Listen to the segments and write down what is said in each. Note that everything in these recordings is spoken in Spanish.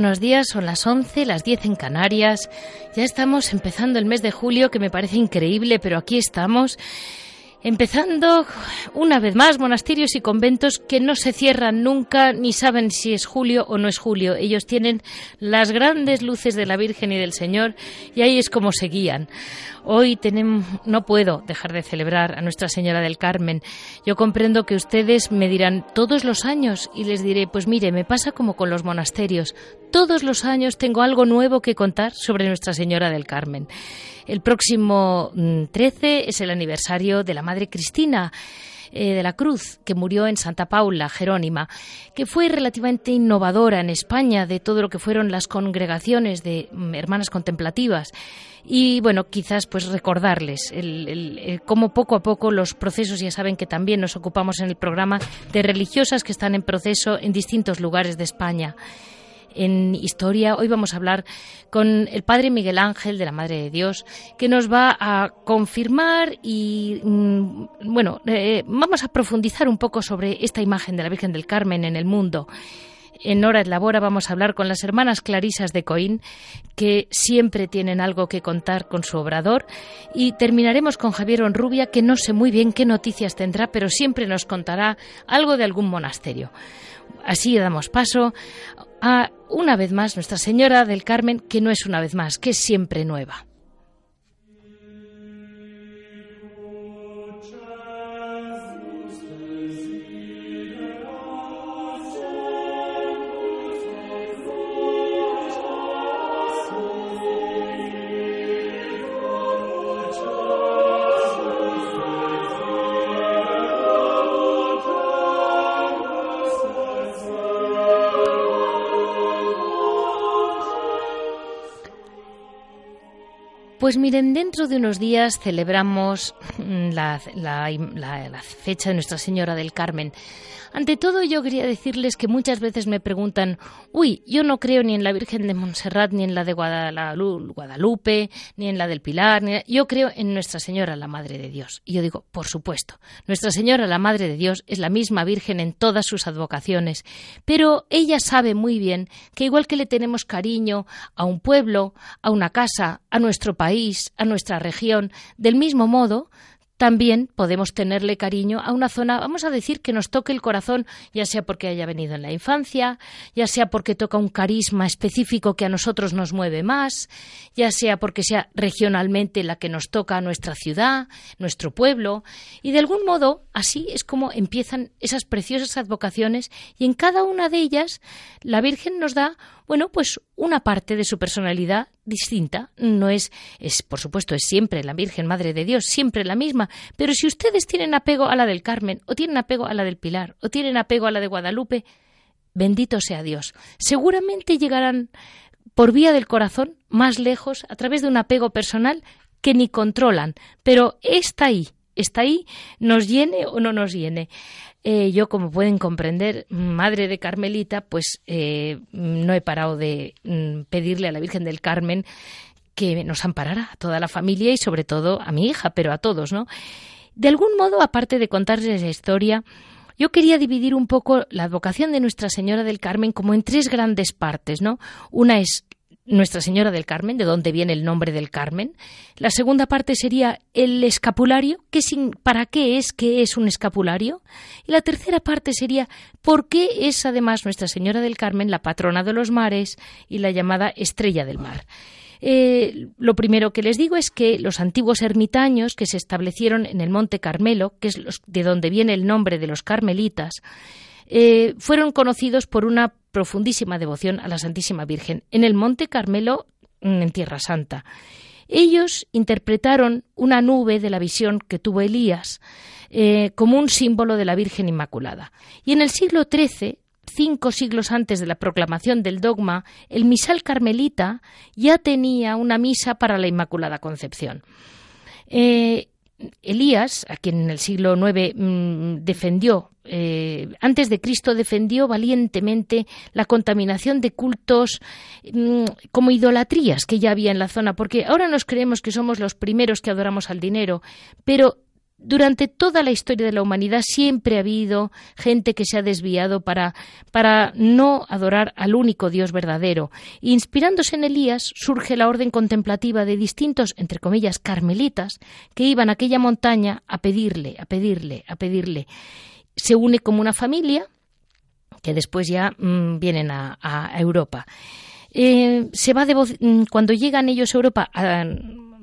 Buenos días, son las 11, las 10 en Canarias. Ya estamos empezando el mes de julio, que me parece increíble, pero aquí estamos. Empezando una vez más monasterios y conventos que no se cierran nunca ni saben si es julio o no es julio. Ellos tienen las grandes luces de la Virgen y del Señor y ahí es como se guían. Hoy tenemos, no puedo dejar de celebrar a Nuestra Señora del Carmen. Yo comprendo que ustedes me dirán todos los años y les diré, pues mire, me pasa como con los monasterios. Todos los años tengo algo nuevo que contar sobre Nuestra Señora del Carmen. El próximo 13 mm, es el aniversario de la Madre Cristina eh, de la Cruz, que murió en Santa Paula, Jerónima, que fue relativamente innovadora en España de todo lo que fueron las congregaciones de mm, hermanas contemplativas. Y bueno, quizás pues recordarles cómo poco a poco los procesos, ya saben que también nos ocupamos en el programa de religiosas que están en proceso en distintos lugares de España en historia. Hoy vamos a hablar con el Padre Miguel Ángel de la Madre de Dios, que nos va a confirmar y, mm, bueno, eh, vamos a profundizar un poco sobre esta imagen de la Virgen del Carmen en el mundo. En Hora de Labora vamos a hablar con las hermanas Clarisas de Coín, que siempre tienen algo que contar con su obrador. Y terminaremos con Javier Onrubia, que no sé muy bien qué noticias tendrá, pero siempre nos contará algo de algún monasterio. Así damos paso a una vez más Nuestra Señora del Carmen, que no es una vez más, que es siempre nueva. Pues miren, dentro de unos días celebramos mm, la, fecha de Nuestra Señora del Carmen. Ante todo, yo quería decirles que muchas veces me preguntan, uy, yo no creo ni en la Virgen de Montserrat, ni en la de Guadalupe, ni en la del Pilar, yo creo en Nuestra Señora, la Madre de Dios. Y yo digo, por supuesto, Nuestra Señora, la Madre de Dios, es la misma Virgen en todas sus advocaciones, pero ella sabe muy bien que igual que le tenemos cariño a un pueblo, a una casa, a nuestro país, a nuestra región, del mismo modo, también podemos tenerle cariño a una zona, vamos a decir, que nos toque el corazón, ya sea porque haya venido en la infancia, ya sea porque toca un carisma específico que a nosotros nos mueve más, ya sea porque sea regionalmente la que nos toca a nuestra ciudad, nuestro pueblo, y de algún modo así es como empiezan esas preciosas advocaciones y en cada una de ellas la Virgen nos da bueno, pues una parte de su personalidad distinta. No es, es, por supuesto, es siempre la Virgen Madre de Dios, siempre la misma. Pero si ustedes tienen apego a la del Carmen, o tienen apego a la del Pilar, o tienen apego a la de Guadalupe, bendito sea Dios. Seguramente llegarán por vía del corazón más lejos a través de un apego personal que ni controlan, pero está ahí, está ahí, nos llene o no nos llene. Eh, yo, como pueden comprender, madre de Carmelita, pues eh, no he parado de mm, pedirle a la Virgen del Carmen que nos amparara a toda la familia y sobre todo a mi hija, pero a todos, ¿no? De algún modo, aparte de contarles la historia, yo quería dividir un poco la advocación de Nuestra Señora del Carmen como en tres grandes partes, ¿no? Una es nuestra Señora del Carmen, de dónde viene el nombre del Carmen. La segunda parte sería el escapulario, ¿qué ¿para qué es qué es un escapulario? Y la tercera parte sería por qué es además Nuestra Señora del Carmen la patrona de los mares y la llamada estrella del mar. Eh, lo primero que les digo es que los antiguos ermitaños que se establecieron en el Monte Carmelo, que es de donde viene el nombre de los carmelitas, eh, fueron conocidos por una profundísima devoción a la Santísima Virgen en el Monte Carmelo, mm, en Tierra Santa. Ellos interpretaron una nube de la visión que tuvo Elías eh, como un símbolo de la Virgen Inmaculada. Y en el siglo XIII, cinco siglos antes de la proclamación del dogma, el misal carmelita ya tenía una misa para la Inmaculada Concepción. Eh, Elías, a quien en el siglo IX mm, defendió, eh, antes de Cristo defendió valientemente la contaminación de cultos mm, como idolatrías que ya había en la zona, porque ahora nos creemos que somos los primeros que adoramos al dinero, pero durante toda la historia de la humanidad siempre ha habido gente que se ha desviado para, para no adorar al único Dios verdadero. Inspirándose en Elías, surge la orden contemplativa de distintos, entre comillas, carmelitas, que iban a aquella montaña a pedirle, a pedirle, a pedirle. Se une como una familia que después ya mm, vienen a, Europa. Eh, se va mm, cuando llegan ellos a Europa a,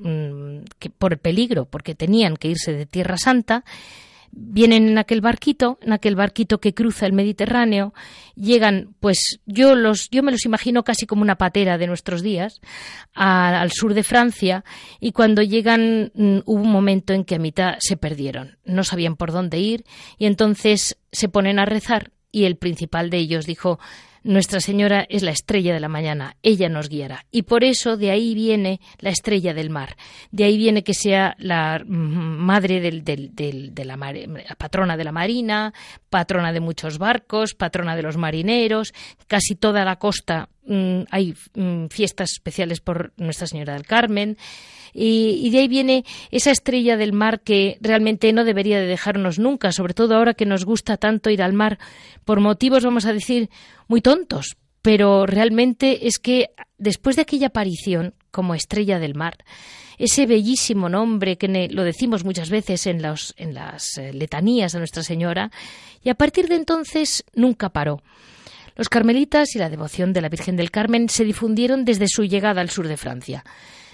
Mm, que por el peligro, porque tenían que irse de Tierra Santa, vienen en aquel barquito, en aquel barquito que cruza el Mediterráneo, llegan, pues yo los, yo me los imagino casi como una patera de nuestros días, al sur de Francia, y cuando llegan mm, hubo un momento en que a mitad se perdieron, no sabían por dónde ir, y entonces se ponen a rezar, y el principal de ellos dijo nuestra Señora es la estrella de la mañana, ella nos guiará. Y por eso de ahí viene la estrella del mar, de ahí viene que sea la madre de la patrona de la marina, patrona de muchos barcos, patrona de los marineros, casi toda la costa mm, hay mm, fiestas especiales por Nuestra Señora del Carmen. Y, de ahí viene esa estrella del mar que realmente no debería de dejarnos nunca, sobre todo ahora que nos gusta tanto ir al mar, por motivos, vamos a decir, muy tontos. Pero realmente es que después de aquella aparición como estrella del mar, ese bellísimo nombre que lo decimos muchas veces en, en las eh, letanías de Nuestra Señora, y a partir de entonces nunca paró. Los carmelitas y la devoción de la Virgen del Carmen se difundieron desde su llegada al sur de Francia.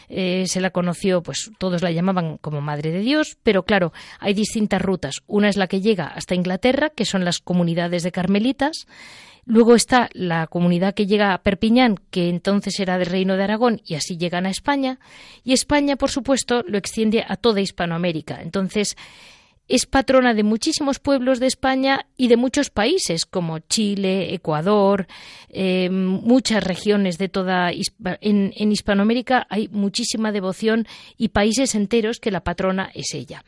Eh, se la conoció, pues todos la llamaban como Madre de Dios, pero claro, hay distintas rutas. Una es la que llega hasta Inglaterra, que son las comunidades de carmelitas. Luego está la comunidad que llega a Perpiñán, que entonces era del Reino de Aragón, y así llegan a España. Y España, por supuesto, lo extiende a toda Hispanoamérica. Entonces, es patrona de muchísimos pueblos de España y de muchos países como Chile, Ecuador, eh, muchas regiones de toda en, en, Hispanoamérica hay muchísima devoción y países enteros que la patrona es ella.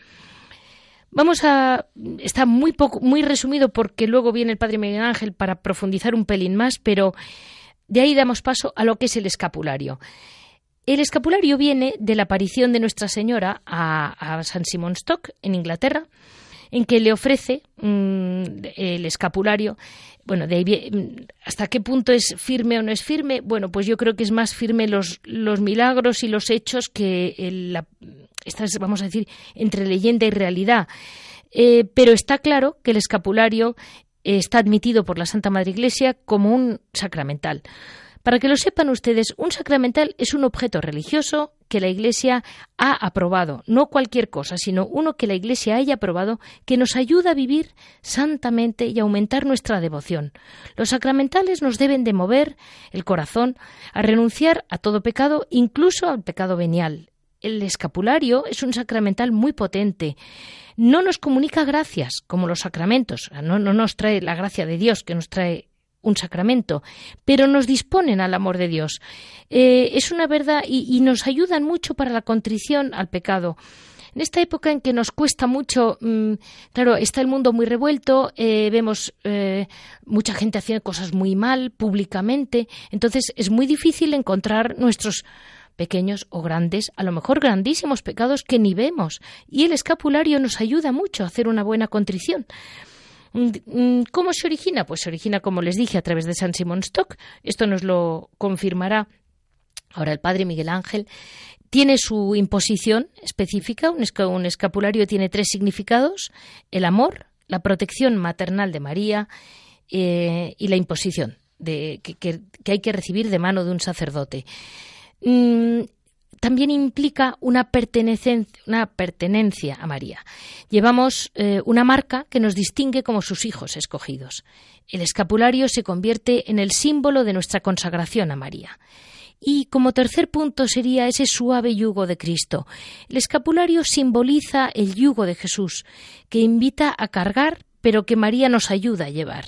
Vamos a está muy poco muy resumido porque luego viene el Padre Miguel Ángel para profundizar un pelín más, pero de ahí damos paso a lo que es el escapulario. El escapulario viene de la aparición de Nuestra Señora a, San Simon Stock, en Inglaterra, en que le ofrece mm, el escapulario. Bueno, de ahí, ¿hasta qué punto es firme o no es firme? Bueno, pues yo creo que es más firme los, los milagros y los hechos que la, vamos a decir, entre leyenda y realidad. Eh, pero está claro que el escapulario está admitido por la Santa Madre Iglesia como un sacramental. Para que lo sepan ustedes, un sacramental es un objeto religioso que la Iglesia ha aprobado, no cualquier cosa, sino uno que la Iglesia haya aprobado que nos ayuda a vivir santamente y aumentar nuestra devoción. Los sacramentales nos deben de mover el corazón a renunciar a todo pecado, incluso al pecado venial. El escapulario es un sacramental muy potente. No nos comunica gracias como los sacramentos, no, no nos trae la gracia de Dios que nos trae un sacramento, pero nos disponen al amor de Dios. Eh, es una verdad y, nos ayudan mucho para la contrición al pecado. En esta época en que nos cuesta mucho, mm, claro, está el mundo muy revuelto, eh, vemos eh, mucha gente haciendo cosas muy mal públicamente, entonces es muy difícil encontrar nuestros pequeños o grandes, a lo mejor grandísimos pecados que ni vemos, y el escapulario nos ayuda mucho a hacer una buena contrición. Mm, mm, ¿Cómo se origina? Pues se origina, como les dije, a través de San Simón Stock. Esto nos lo confirmará ahora el padre Miguel Ángel. Tiene su imposición específica. Un escapulario tiene tres significados: el amor, la protección maternal de María eh, y la imposición que, hay que recibir de mano de un sacerdote. Mm, también implica una pertenencia, a María. Llevamos eh, una marca que nos distingue como sus hijos escogidos. El escapulario se convierte en el símbolo de nuestra consagración a María. Y como tercer punto sería ese suave yugo de Cristo. El escapulario simboliza el yugo de Jesús, que invita a cargar, pero que María nos ayuda a llevar.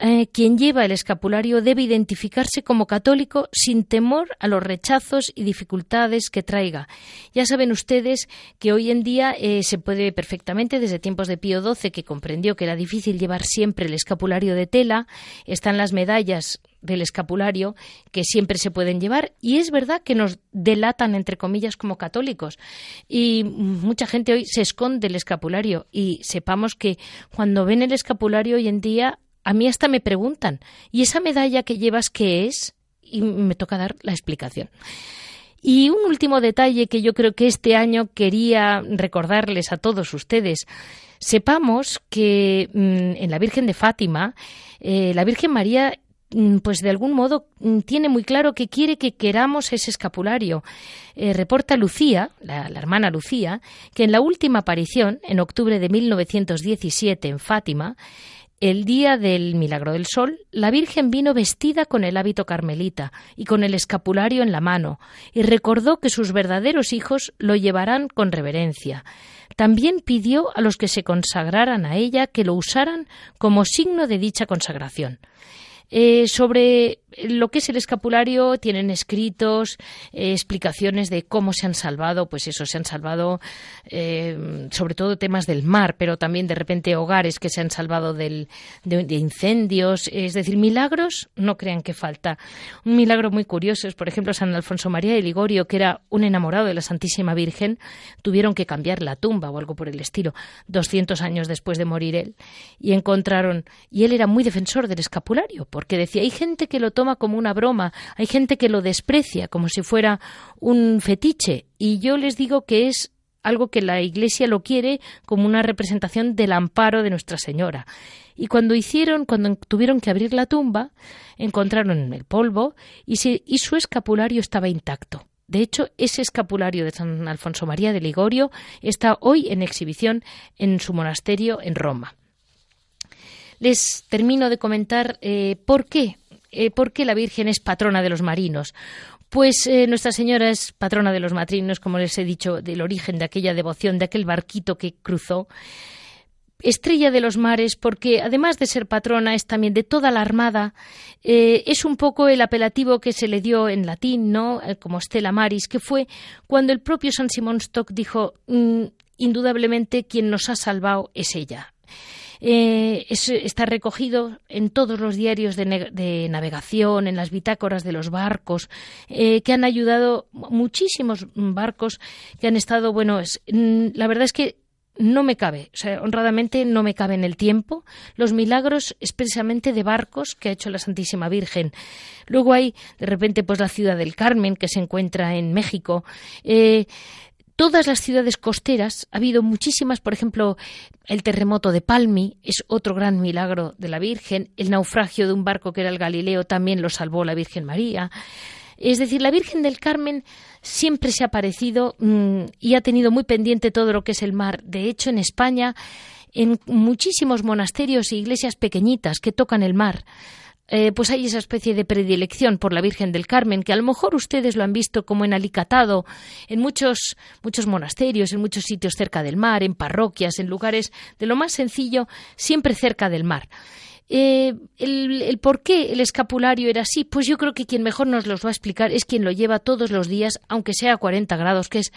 Eh, quien lleva el escapulario debe identificarse como católico sin temor a los rechazos y dificultades que traiga. Ya saben ustedes que hoy en día eh, se puede perfectamente, desde tiempos de Pío XII, que comprendió que era difícil llevar siempre el escapulario de tela, están las medallas del escapulario que siempre se pueden llevar y es verdad que nos delatan entre comillas como católicos y mucha gente hoy se esconde el escapulario y sepamos que cuando ven el escapulario hoy en día a mí hasta me preguntan, ¿y esa medalla que llevas qué es? Y me toca dar la explicación. Y un último detalle que yo creo que este año quería recordarles a todos ustedes. Sepamos que mm, en la Virgen de Fátima, eh, la Virgen María mm, pues de algún modo mm, tiene muy claro que quiere que queramos ese escapulario. Eh, reporta Lucía, la, la, hermana Lucía, que en la última aparición, en octubre de 1917 en Fátima, el día del Milagro del Sol, la Virgen vino vestida con el hábito carmelita y con el escapulario en la mano, y recordó que sus verdaderos hijos lo llevarán con reverencia. También pidió a los que se consagraran a ella que lo usaran como signo de dicha consagración. Eh, sobre lo que es el escapulario tienen escritos eh, explicaciones de cómo se han salvado, pues eso, se han salvado eh, sobre todo temas del mar, pero también de repente hogares que se han salvado del, de, incendios, es decir, milagros, no crean que falta. Un milagro muy curioso es, por ejemplo, San Alfonso María de Ligorio, que era un enamorado de la Santísima Virgen, tuvieron que cambiar la tumba o algo por el estilo, 200 años después de morir él, y encontraron, y él era muy defensor del escapulario, porque decía, hay gente que lo toma como una broma, hay gente que lo desprecia como si fuera un fetiche y yo les digo que es algo que la Iglesia lo quiere como una representación del amparo de Nuestra Señora. Y cuando hicieron, cuando tuvieron que abrir la tumba, encontraron el polvo y, y su escapulario estaba intacto. De hecho, ese escapulario de San Alfonso María de Ligorio está hoy en exhibición en su monasterio en Roma. Les termino de comentar eh, por qué eh, ¿por qué la Virgen es patrona de los marinos? Pues eh, Nuestra Señora es patrona de los matrinos, como les he dicho, del origen de aquella devoción, de aquel barquito que cruzó. Estrella de los mares, porque además de ser patrona es también de toda la armada. Es un poco el apelativo que se le dio en latín, ¿no? como Stella Maris, que fue cuando el propio San Simón Stock dijo, mm, indudablemente quien nos ha salvado es ella. Eh, está recogido en todos los diarios de, navegación, en las bitácoras de los barcos, eh, que han ayudado muchísimos barcos que han estado, bueno, mm, la verdad es que no me cabe, o sea, honradamente no me cabe en el tiempo los milagros expresamente de barcos que ha hecho la Santísima Virgen. Luego hay, de repente, pues la ciudad del Carmen, que se encuentra en México. Eh, todas las ciudades costeras, ha habido muchísimas, por ejemplo, el terremoto de Palmi es otro gran milagro de la Virgen, el naufragio de un barco que era el Galileo también lo salvó la Virgen María. Es decir, la Virgen del Carmen siempre se ha parecido mm, y ha tenido muy pendiente todo lo que es el mar. De hecho, en España, en muchísimos monasterios e iglesias pequeñitas que tocan el mar, eh, pues hay esa especie de predilección por la Virgen del Carmen, que a lo mejor ustedes lo han visto como en Alicatado, en muchos, muchos monasterios, en muchos sitios cerca del mar, en parroquias, en lugares de lo más sencillo, siempre cerca del mar. Eh, el, el, por qué el escapulario era así, pues yo creo que quien mejor nos los va a explicar es quien lo lleva todos los días, aunque sea a 40 grados, que es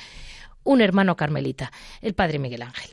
un hermano carmelita, el padre Miguel Ángel.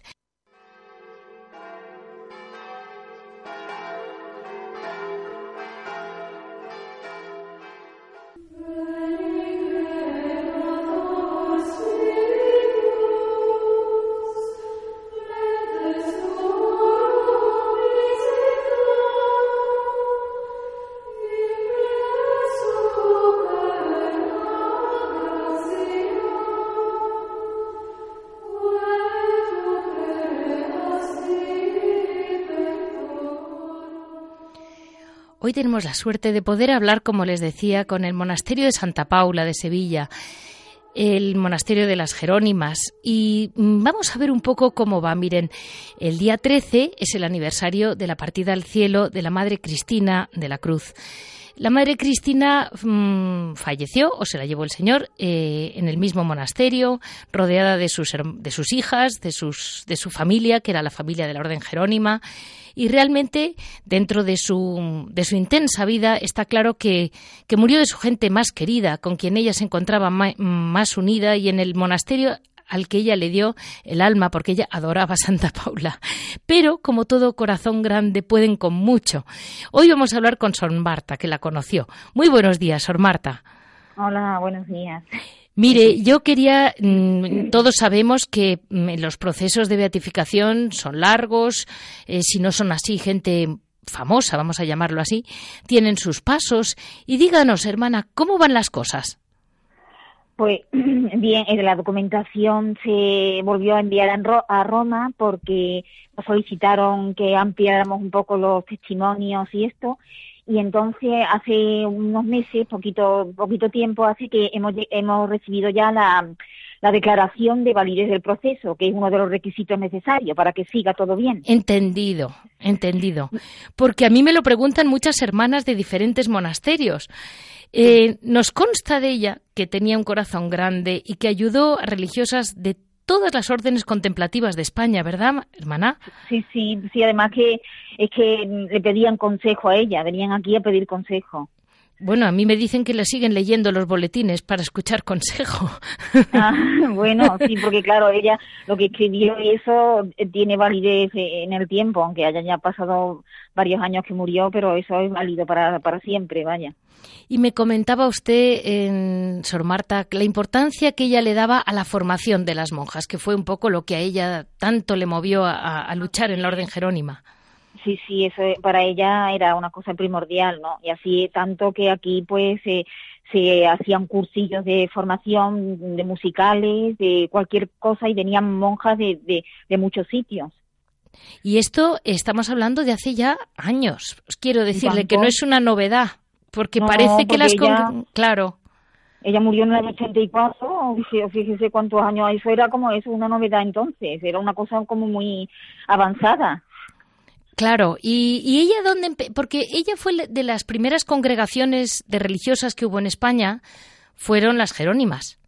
Hoy tenemos la suerte de poder hablar, como les decía, con el monasterio de Santa Paula de Sevilla, el monasterio de las Jerónimas. Y mm, vamos a ver un poco cómo va. Miren, el día 13 es el aniversario de la partida al cielo de la Madre Cristina de la Cruz. La madre Cristina mm, falleció o se la llevó el Señor eh, en el mismo monasterio, rodeada de sus, de sus hijas, de, sus, de su familia, que era la familia de la Orden Jerónima. Y realmente, dentro de su, de su intensa vida, está claro que, que murió de su gente más querida, con quien ella se encontraba más unida, y en el monasterio al que ella le dio el alma porque ella adoraba a Santa Paula. Pero, como todo corazón grande, pueden con mucho. Hoy vamos a hablar con Sor Marta, que la conoció. Muy buenos días, Sor Marta. Hola, buenos días. Mire, yo quería, mm, todos sabemos que mm, los procesos de beatificación son largos, eh, si no son así, gente famosa, vamos a llamarlo así, tienen sus pasos. Y díganos, hermana, ¿cómo van las cosas? Pues bien, eh, la documentación se volvió a enviar a Roma porque nos solicitaron que ampliáramos un poco los testimonios y esto. Y entonces hace unos meses, poquito, poquito tiempo, hace que hemos, hemos recibido ya la, la declaración de validez del proceso, que es uno de los requisitos necesarios para que siga todo bien. Entendido, entendido. Porque a mí me lo preguntan muchas hermanas de diferentes monasterios. Eh, nos consta de ella que tenía un corazón grande y que ayudó a religiosas de todas las órdenes contemplativas de España, ¿verdad, hermana? Sí, sí, sí, además que es que le pedían consejo a ella, venían aquí a pedir consejo. Bueno, a mí me dicen que le siguen leyendo los boletines para escuchar consejo. Ah, bueno, sí, porque claro, ella lo que escribió y eso eh, tiene validez en el tiempo, aunque hayan ya pasado varios años que murió, pero eso es válido para, para siempre, vaya. Y me comentaba usted, en Sor Marta, la importancia que ella le daba a la formación de las monjas, que fue un poco lo que a ella tanto le movió a luchar en la Orden Jerónima. Sí, sí, eso para ella era una cosa primordial, ¿no? Y así tanto que aquí pues se hacían cursillos de formación de musicales, de cualquier cosa y venían monjas de, de, muchos sitios. Y esto estamos hablando de hace ya años. Quiero decirle que no es una novedad, porque parece que las... claro. Ella murió en el 84, fíjese cuántos años, eso era como eso, una novedad entonces, era una cosa como muy avanzada. Claro, y, ella dónde, porque ella fue de las primeras congregaciones de religiosas que hubo en España, fueron las Jerónimas.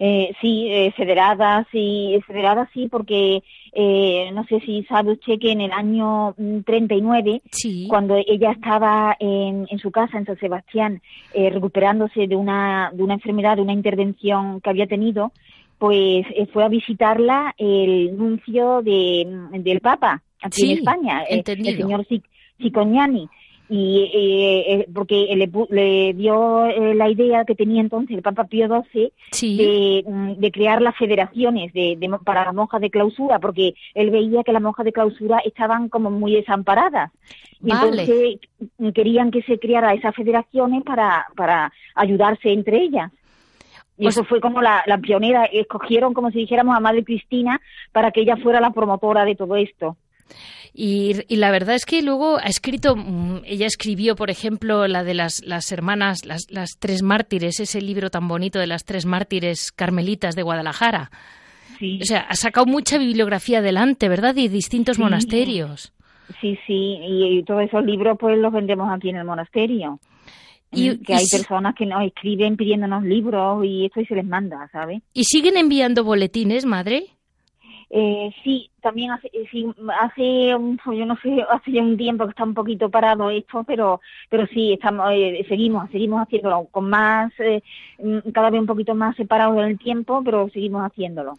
Eh, sí, eh, federadas, sí, federadas sí, porque eh, no sé si sabe usted que en el año 39, mm, cuando ella estaba en, en, su casa en San Sebastián, eh, recuperándose de una, de una enfermedad, de una intervención que había tenido, pues fue a visitarla el nuncio de, del Papa, aquí en España, eh, el señor Cicognani. Y eh, eh, porque le, dio la idea que tenía entonces el Papa Pío XII mm, de, crear las federaciones de, para las monjas de clausura, porque él veía que las monjas de clausura estaban como muy desamparadas. Y entonces querían que se creara esas federaciones para, para ayudarse entre ellas. Y pues eso fue como la, la, pionera, escogieron como si dijéramos a Madre Cristina para que ella fuera la promotora de todo esto. Y, la verdad es que luego ha escrito, mm, ella escribió, por ejemplo, la de las, las hermanas, las, las, tres mártires, ese libro tan bonito de las tres mártires carmelitas de Guadalajara. O sea, ha sacado mucha bibliografía adelante, ¿verdad? De distintos monasterios. Sí, sí, y, todos esos libros pues los vendemos aquí en el monasterio. Y, que hay personas que nos escriben pidiéndonos libros y esto y se les manda, ¿sabes? ¿Y siguen enviando boletines, madre? Eh, sí, también hace, eh, sí, hace un, yo no sé, hace ya un tiempo que está un poquito parado esto, pero, pero sí, estamos, eh, seguimos, seguimos haciéndolo con más, eh, mm, cada vez un poquito más separados en el tiempo, pero seguimos haciéndolo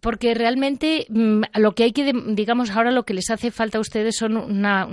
porque realmente mm, lo que hay que, digamos, ahora lo que les hace falta a ustedes son una,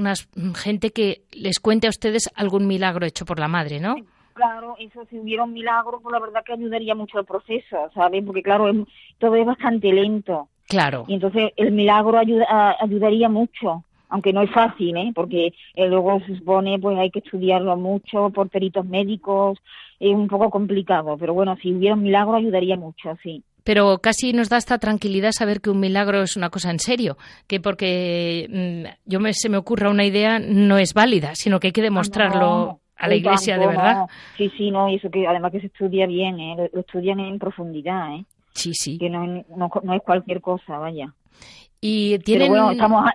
gente que les cuente a ustedes algún milagro hecho por la madre, ¿no? Claro, eso si hubiera un milagro, pues la verdad que ayudaría mucho al proceso, ¿sabes? Porque claro, todo es bastante lento. Claro. Y entonces el milagro ayuda, ayudaría mucho, aunque no es fácil, ¿eh? porque eh, luego se supone pues hay que estudiarlo mucho por peritos médicos, es un poco complicado, pero bueno, si hubiera un milagro ayudaría mucho, sí. Pero casi nos da esta tranquilidad saber que un milagro es una cosa en serio, que porque mm, yo me, se me ocurra una idea no es válida, sino que hay que ah, demostrarlo a la iglesia de verdad. Sí, sí, no, y eso que además que se estudia bien, ¿eh? lo estudian en profundidad, ¿eh? Sí, sí. Que no, no, es cualquier cosa, vaya. Y tienen... Pero bueno, estamos,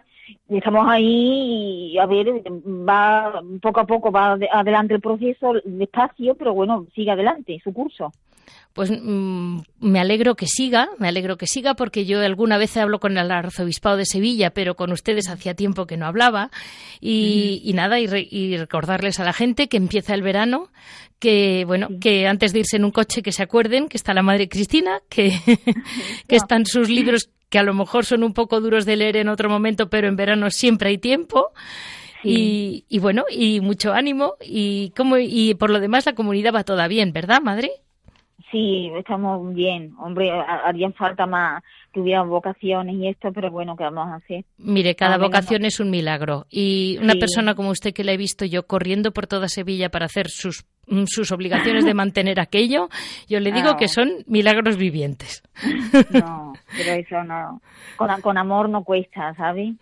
estamos ahí y a ver, va poco a poco, va adelante el proceso, despacio, pero bueno, sigue adelante su curso. Pues mm, me alegro que siga, me alegro que siga porque yo alguna vez hablo con el arzobispado de Sevilla, pero con ustedes hacía tiempo que no hablaba. Y, nada, y, recordarles a la gente que empieza el verano, que bueno, que antes de irse en un coche que se acuerden que está la Madre Cristina, que, que están sus libros que a lo mejor son un poco duros de leer en otro momento, pero en verano siempre hay tiempo. Y, y, bueno, y mucho ánimo y como y por lo demás la comunidad va toda bien, ¿verdad, madre? Sí, estamos bien. Hombre, harían falta más que vocaciones y esto, pero bueno, ¿qué vamos a hacer? Mire, cada vocación es un milagro. Y una persona como usted que la he visto yo corriendo por toda Sevilla para hacer sus, mm, sus obligaciones de mantener aquello, yo le digo que son milagros vivientes. No, pero eso no. Con, con amor no cuesta, ¿sabes?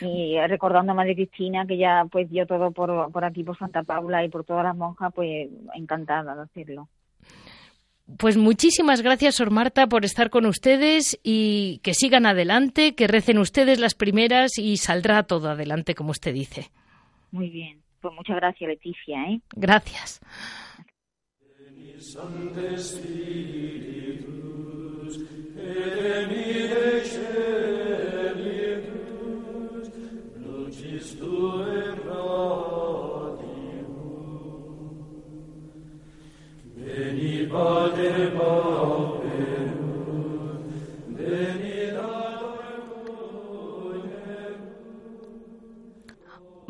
y recordando a Madre Cristina que ya pues dio todo por, por aquí por Santa Paula y por todas las monjas pues encantada de hacerlo pues muchísimas gracias, Sor Marta, por estar con ustedes y que sigan adelante, que recen ustedes las primeras y saldrá todo adelante, como usted dice. Muy bien. Pues muchas gracias, Leticia. ¿eh? Gracias.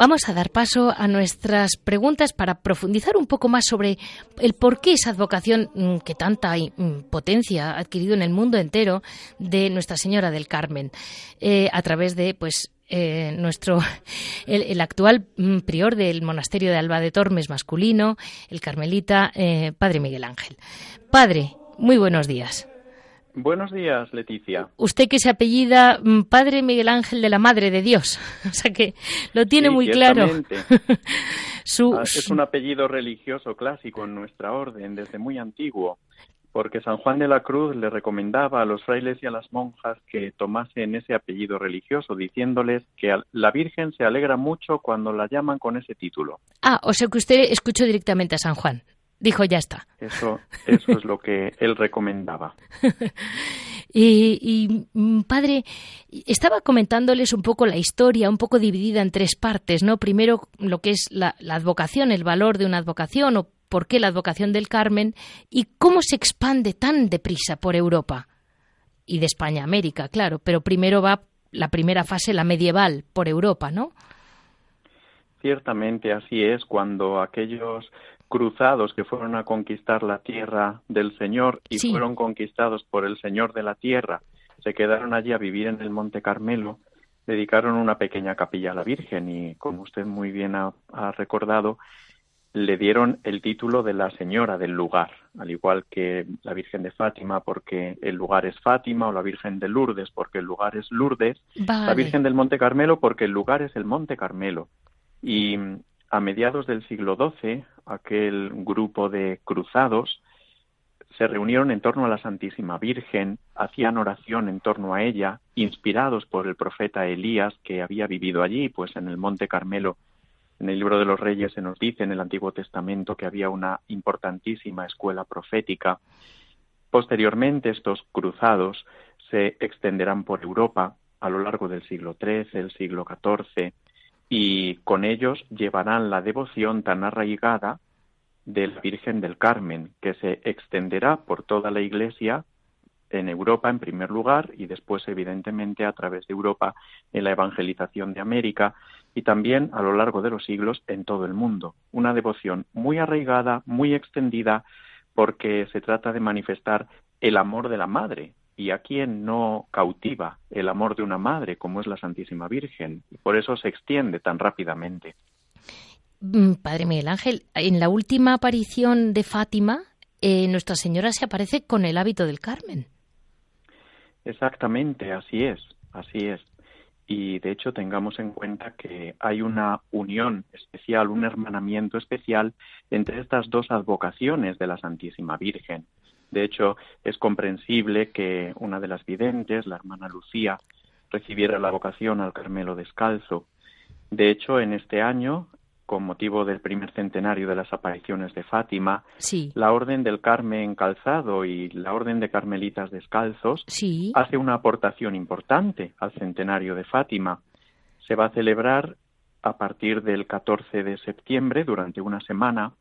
Vamos a dar paso a nuestras preguntas para profundizar un poco más sobre el por qué esa advocación mm, que tanta mm, potencia ha adquirido en el mundo entero de Nuestra Señora del Carmen eh, a través de pues eh, nuestro el, actual mm, prior del monasterio de Alba de Tormes masculino, el carmelita eh, Padre Miguel Ángel. Padre, muy buenos días. Buenos días, Leticia. Usted que se apellida mm, Padre Miguel Ángel de la Madre de Dios, o sea que lo tiene muy claro. Ah, es un apellido religioso clásico en nuestra orden desde muy antiguo, porque San Juan de la Cruz le recomendaba a los frailes y a las monjas que tomasen ese apellido religioso, diciéndoles que la Virgen se alegra mucho cuando la llaman con ese título. Ah, o sea que usted escuchó directamente a San Juan. Dijo, ya está. Eso, eso es lo que él recomendaba. y, mm, padre, estaba comentándoles un poco la historia, un poco dividida en tres partes, ¿no? Primero, lo que es la, advocación, el valor de una advocación o por qué la advocación del Carmen y cómo se expande tan deprisa por Europa y de España a América, claro, pero primero va la primera fase, la medieval, por Europa, ¿no? Ciertamente así es cuando aquellos cruzados que fueron a conquistar la tierra del Señor y fueron conquistados por el Señor de la tierra, se quedaron allí a vivir en el Monte Carmelo, dedicaron una pequeña capilla a la Virgen y, como usted muy bien ha, recordado, le dieron el título de la Señora del lugar, al igual que la Virgen de Fátima porque el lugar es Fátima o la Virgen de Lourdes porque el lugar es Lourdes, la Virgen del Monte Carmelo porque el lugar es el Monte Carmelo. Y a mediados del siglo XII, aquel grupo de cruzados se reunieron en torno a la Santísima Virgen, hacían oración en torno a ella, inspirados por el profeta Elías que había vivido allí, pues en el Monte Carmelo, en el libro de los Reyes se nos dice en el Antiguo Testamento que había una importantísima escuela profética. Posteriormente estos cruzados se extenderán por Europa a lo largo del siglo XIII, el siglo XIV, y con ellos llevarán la devoción tan arraigada de la Virgen del Carmen, que se extenderá por toda la Iglesia en Europa en primer lugar y después evidentemente a través de Europa en la evangelización de América y también a lo largo de los siglos en todo el mundo. Una devoción muy arraigada, muy extendida, porque se trata de manifestar el amor de la Madre, y a quien no cautiva el amor de una madre como es la Santísima Virgen, y por eso se extiende tan rápidamente. Mm, Padre Miguel Ángel, en la última aparición de Fátima, eh, Nuestra Señora se aparece con el hábito del Carmen. Exactamente, así es, así es. Y de hecho tengamos en cuenta que hay una unión especial, un hermanamiento especial entre estas dos advocaciones de la Santísima Virgen. De hecho, es comprensible que una de las videntes, la hermana Lucía, recibiera la vocación al Carmelo descalzo. De hecho, en este año, con motivo del primer centenario de las apariciones de Fátima, la Orden del Carmen Calzado y la Orden de Carmelitas Descalzos hace una aportación importante al centenario de Fátima. Se va a celebrar a partir del 14 de septiembre, durante una semana,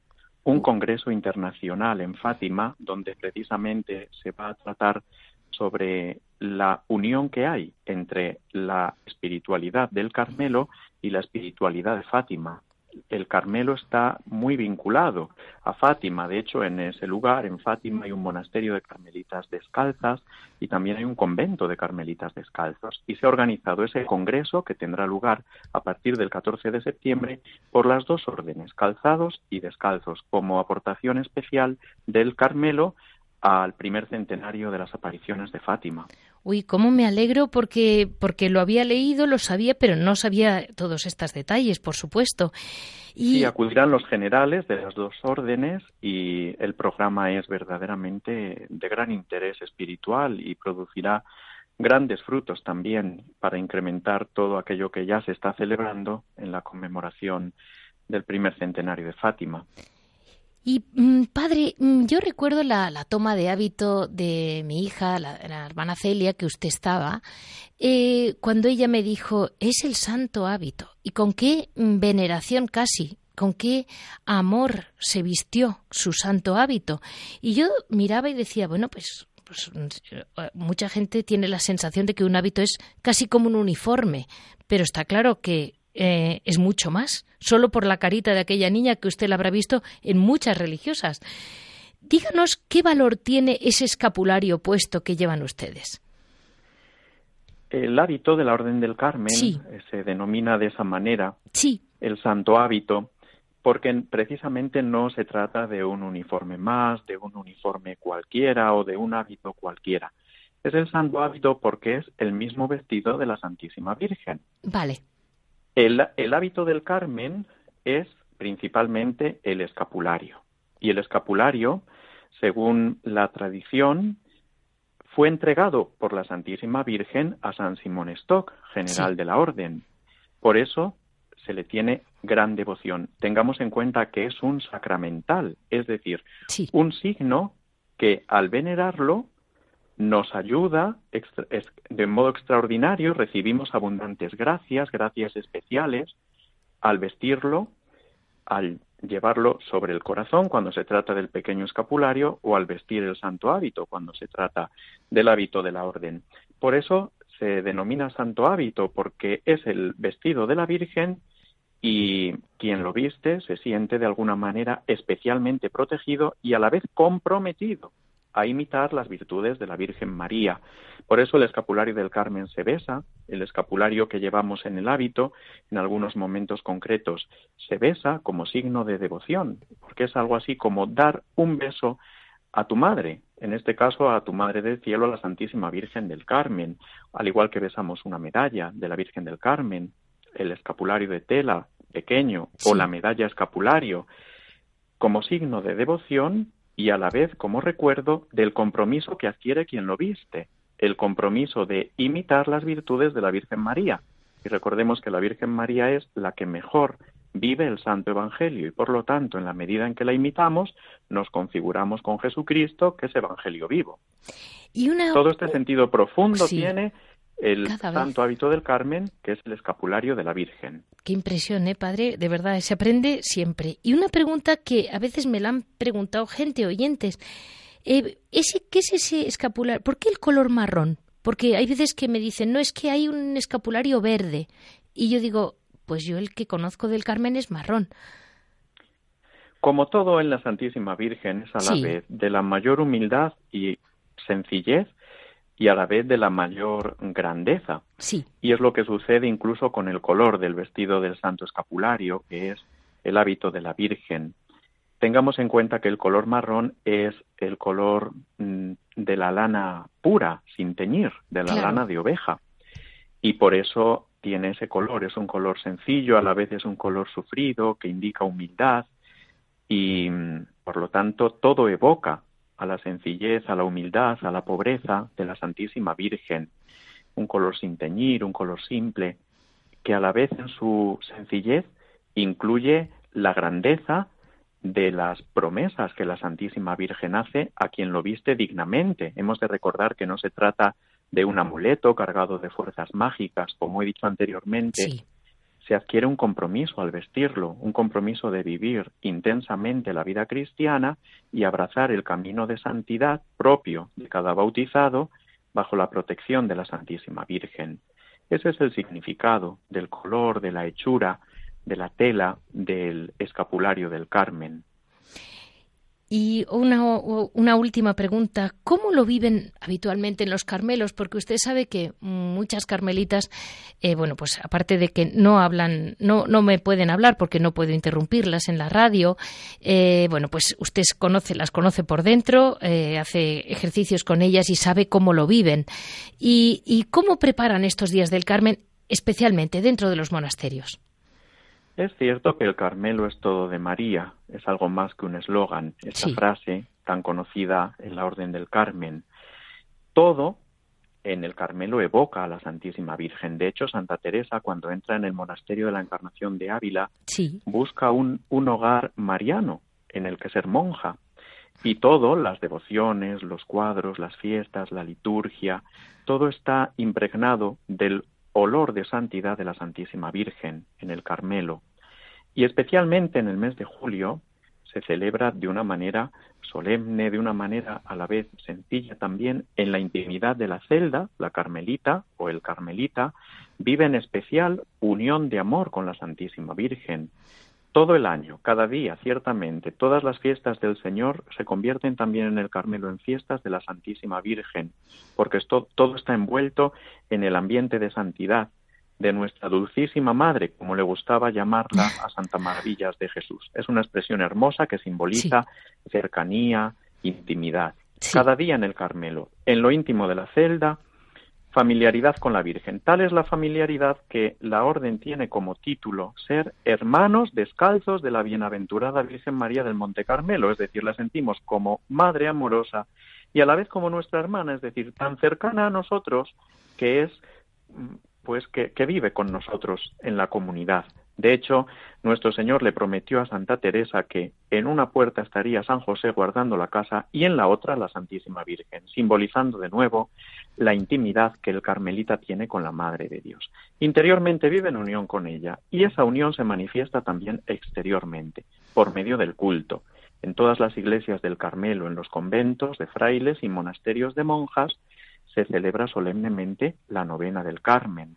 un congreso internacional en Fátima, donde precisamente se va a tratar sobre la unión que hay entre la espiritualidad del Carmelo y la espiritualidad de Fátima el Carmelo está muy vinculado a Fátima. De hecho, en ese lugar, en Fátima, hay un monasterio de carmelitas descalzas y también hay un convento de carmelitas descalzos. Y se ha organizado ese congreso que tendrá lugar a partir del 14 de septiembre por las dos órdenes, calzados y descalzos, como aportación especial del Carmelo al primer centenario de las apariciones de Fátima. Uy, cómo me alegro porque porque lo había leído, lo sabía, pero no sabía todos estos detalles, por supuesto. Y... Sí, acudirán los generales de las dos órdenes y el programa es verdaderamente de gran interés espiritual y producirá grandes frutos también para incrementar todo aquello que ya se está celebrando en la conmemoración del primer centenario de Fátima. Y mm, padre, mm, yo recuerdo la, toma de hábito de mi hija, la, hermana Celia, que usted estaba, eh, cuando ella me dijo, es el santo hábito. Y con qué veneración casi, con qué amor se vistió su santo hábito. Y yo miraba y decía, bueno, pues, pues mucha gente tiene la sensación de que un hábito es casi como un uniforme, pero está claro que eh, es mucho más, solo por la carita de aquella niña que usted la habrá visto en muchas religiosas. Díganos qué valor tiene ese escapulario puesto que llevan ustedes. El hábito de la Orden del Carmen se denomina de esa manera, sí. el santo hábito, porque precisamente no se trata de un uniforme más, de un uniforme cualquiera o de un hábito cualquiera. Es el santo hábito porque es el mismo vestido de la Santísima Virgen. Vale. El, hábito del Carmen es principalmente el escapulario. Y el escapulario, según la tradición, fue entregado por la Santísima Virgen a San Simón Stock, general de la Orden. Por eso se le tiene gran devoción. Tengamos en cuenta que es un sacramental, es decir, un signo que al venerarlo nos ayuda de modo extraordinario, recibimos abundantes gracias, gracias especiales al vestirlo, al llevarlo sobre el corazón cuando se trata del pequeño escapulario o al vestir el santo hábito cuando se trata del hábito de la orden. Por eso se denomina santo hábito porque es el vestido de la Virgen y quien lo viste se siente de alguna manera especialmente protegido y a la vez comprometido a imitar las virtudes de la Virgen María. Por eso el escapulario del Carmen se besa, el escapulario que llevamos en el hábito, en algunos momentos concretos, se besa como signo de devoción, porque es algo así como dar un beso a tu madre, en este caso a tu Madre del Cielo, la Santísima Virgen del Carmen, al igual que besamos una medalla de la Virgen del Carmen, el escapulario de tela pequeño o la medalla escapulario, como signo de devoción y a la vez como recuerdo del compromiso que adquiere quien lo viste, el compromiso de imitar las virtudes de la Virgen María. Y recordemos que la Virgen María es la que mejor vive el Santo Evangelio y por lo tanto, en la medida en que la imitamos, nos configuramos con Jesucristo, que es Evangelio vivo. Y Todo este sentido profundo tiene el santo hábito del Carmen, que es el escapulario de la Virgen. Qué impresión, ¿eh, padre? De verdad, se aprende siempre. Y una pregunta que a veces me la han preguntado gente, oyentes. Eh, ese, ¿Qué es ese escapulario? ¿Por qué el color marrón? Porque hay veces que me dicen, no, es que hay un escapulario verde. Y yo digo, pues yo el que conozco del Carmen es marrón. Como todo en la Santísima Virgen es a la vez de la mayor humildad y sencillez y a la vez de la mayor grandeza. Sí. Y es lo que sucede incluso con el color del vestido del santo escapulario, que es el hábito de la Virgen. Tengamos en cuenta que el color marrón es el color mm, de la lana pura, sin teñir, de la lana de oveja. Y por eso tiene ese color, es un color sencillo, a la vez es un color sufrido, que indica humildad y mm, por lo tanto todo evoca a la sencillez, a la humildad, a la pobreza de la Santísima Virgen. un color sin teñir, un color simple, que a la vez en su sencillez incluye la grandeza de las promesas que la Santísima Virgen hace a quien lo viste dignamente. Hemos de recordar que no se trata de un amuleto cargado de fuerzas mágicas, como he dicho anteriormente, se adquiere un compromiso al vestirlo, un compromiso de vivir intensamente la vida cristiana y abrazar el camino de santidad propio de cada bautizado bajo la protección de la Santísima Virgen. Ese es el significado del color, de la hechura, de la tela del escapulario del Carmen. Y una, una, última pregunta, ¿cómo lo viven habitualmente en los Carmelos? Porque usted sabe que muchas carmelitas, eh, bueno, pues aparte de que no hablan, no, no me pueden hablar porque no puedo interrumpirlas en la radio, eh, bueno, pues usted las conoce por dentro, eh, hace ejercicios con ellas y sabe cómo lo viven. ¿Y, ¿Y cómo preparan estos días del Carmen, especialmente dentro de los monasterios? Es cierto que el Carmelo es todo de María, es algo más que un eslogan, esa frase tan conocida en la Orden del Carmen. Todo en el Carmelo evoca a la Santísima Virgen. De hecho, Santa Teresa, cuando entra en el monasterio de la Encarnación de Ávila, busca un, un hogar mariano en el que ser monja. Y todo, las devociones, los cuadros, las fiestas, la liturgia, todo está impregnado del olor de santidad de la Santísima Virgen en el Carmelo. Y especialmente en el mes de julio se celebra de una manera solemne, de una manera a la vez sencilla también, en la intimidad de la celda, la carmelita o el carmelita vive en especial unión de amor con la Santísima Virgen. Todo el año, cada día, ciertamente, todas las fiestas del Señor se convierten también en el Carmelo en fiestas de la Santísima Virgen, porque esto, todo está envuelto en el ambiente de santidad, de nuestra dulcísima madre, como le gustaba llamarla a Santa Maravillas de Jesús. Es una expresión hermosa que simboliza cercanía, intimidad. Cada día en el Carmelo, en lo íntimo de la celda, familiaridad con la Virgen. Tal es la familiaridad que la orden tiene como título ser hermanos descalzos de la bienaventurada Virgen María del Monte Carmelo, es decir, la sentimos como madre amorosa y a la vez como nuestra hermana, es decir, tan cercana a nosotros que es pues que, vive con nosotros en la comunidad. De hecho, nuestro Señor le prometió a Santa Teresa que en una puerta estaría San José guardando la casa y en la otra la Santísima Virgen, simbolizando de nuevo la intimidad que el carmelita tiene con la Madre de Dios. Interiormente vive en unión con ella y esa unión se manifiesta también exteriormente, por medio del culto. En todas las iglesias del Carmelo, en los conventos de frailes y monasterios de monjas, se celebra solemnemente la novena del Carmen.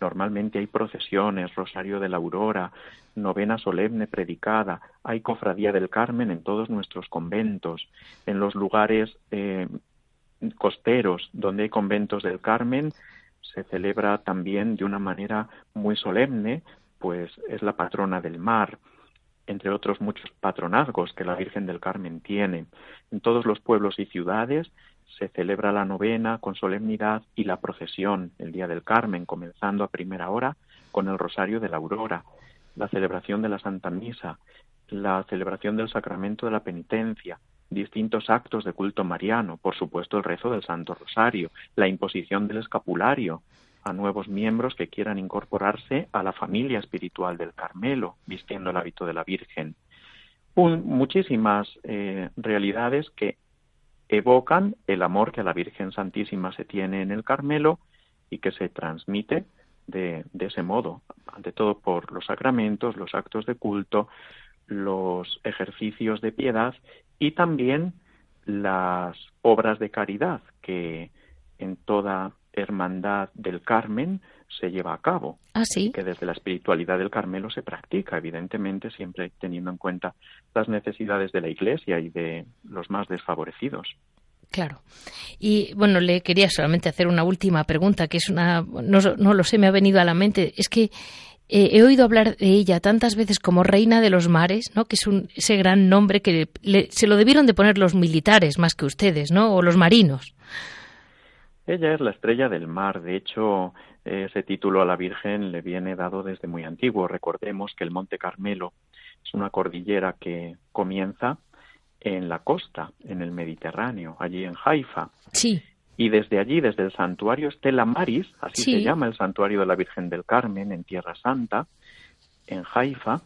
Normalmente hay procesiones, Rosario de la Aurora, novena solemne predicada, hay cofradía del Carmen en todos nuestros conventos, en los lugares eh, costeros donde hay conventos del Carmen se celebra también de una manera muy solemne, pues es la patrona del mar, entre otros muchos patronazgos que la Virgen del Carmen tiene. En todos los pueblos y ciudades se celebra la novena con solemnidad y la procesión el día del Carmen, comenzando a primera hora con el Rosario de la Aurora, la celebración de la Santa Misa, la celebración del sacramento de la penitencia, distintos actos de culto mariano, por supuesto el rezo del Santo Rosario, la imposición del escapulario a nuevos miembros que quieran incorporarse a la familia espiritual del Carmelo, vistiendo el hábito de la Virgen. muchísimas eh, realidades que evocan el amor que a la Virgen Santísima se tiene en el Carmelo y que se transmite de, ese modo, ante todo por los sacramentos, los actos de culto, los ejercicios de piedad y también las obras de caridad que en toda hermandad del Carmen se lleva a cabo. ¿Ah, Que desde la espiritualidad del Carmelo se practica, evidentemente, siempre teniendo en cuenta las necesidades de la Iglesia y de los más desfavorecidos. Claro. Y bueno, le quería solamente hacer una última pregunta, que es una, no, no lo sé, me ha venido a la mente. Es que eh, he oído hablar de ella tantas veces como reina de los mares, ¿no? Que es un, ese gran nombre que se lo debieron de poner los militares más que ustedes, ¿no? O los marinos. Ella es la estrella del mar. De hecho, ese título a la Virgen le viene dado desde muy antiguo. Recordemos que el Monte Carmelo es una cordillera que comienza en la costa, en el Mediterráneo, allí en Haifa. Sí. y desde allí, desde el santuario Estela Maris, así se llama el santuario de la Virgen del Carmen en Tierra Santa, en Haifa,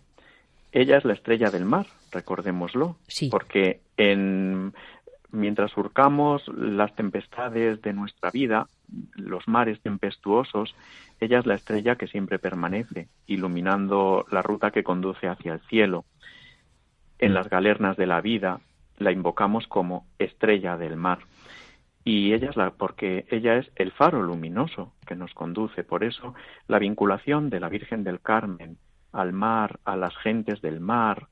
ella es la estrella del mar, recordémoslo, porque en, mientras surcamos las tempestades de nuestra vida, los mares tempestuosos, ella es la estrella que siempre permanece, iluminando la ruta que conduce hacia el cielo. En las galernas de la vida la invocamos como estrella del mar y ella es la porque ella es el faro luminoso que nos conduce por eso la vinculación de la Virgen del Carmen al mar a las gentes del mar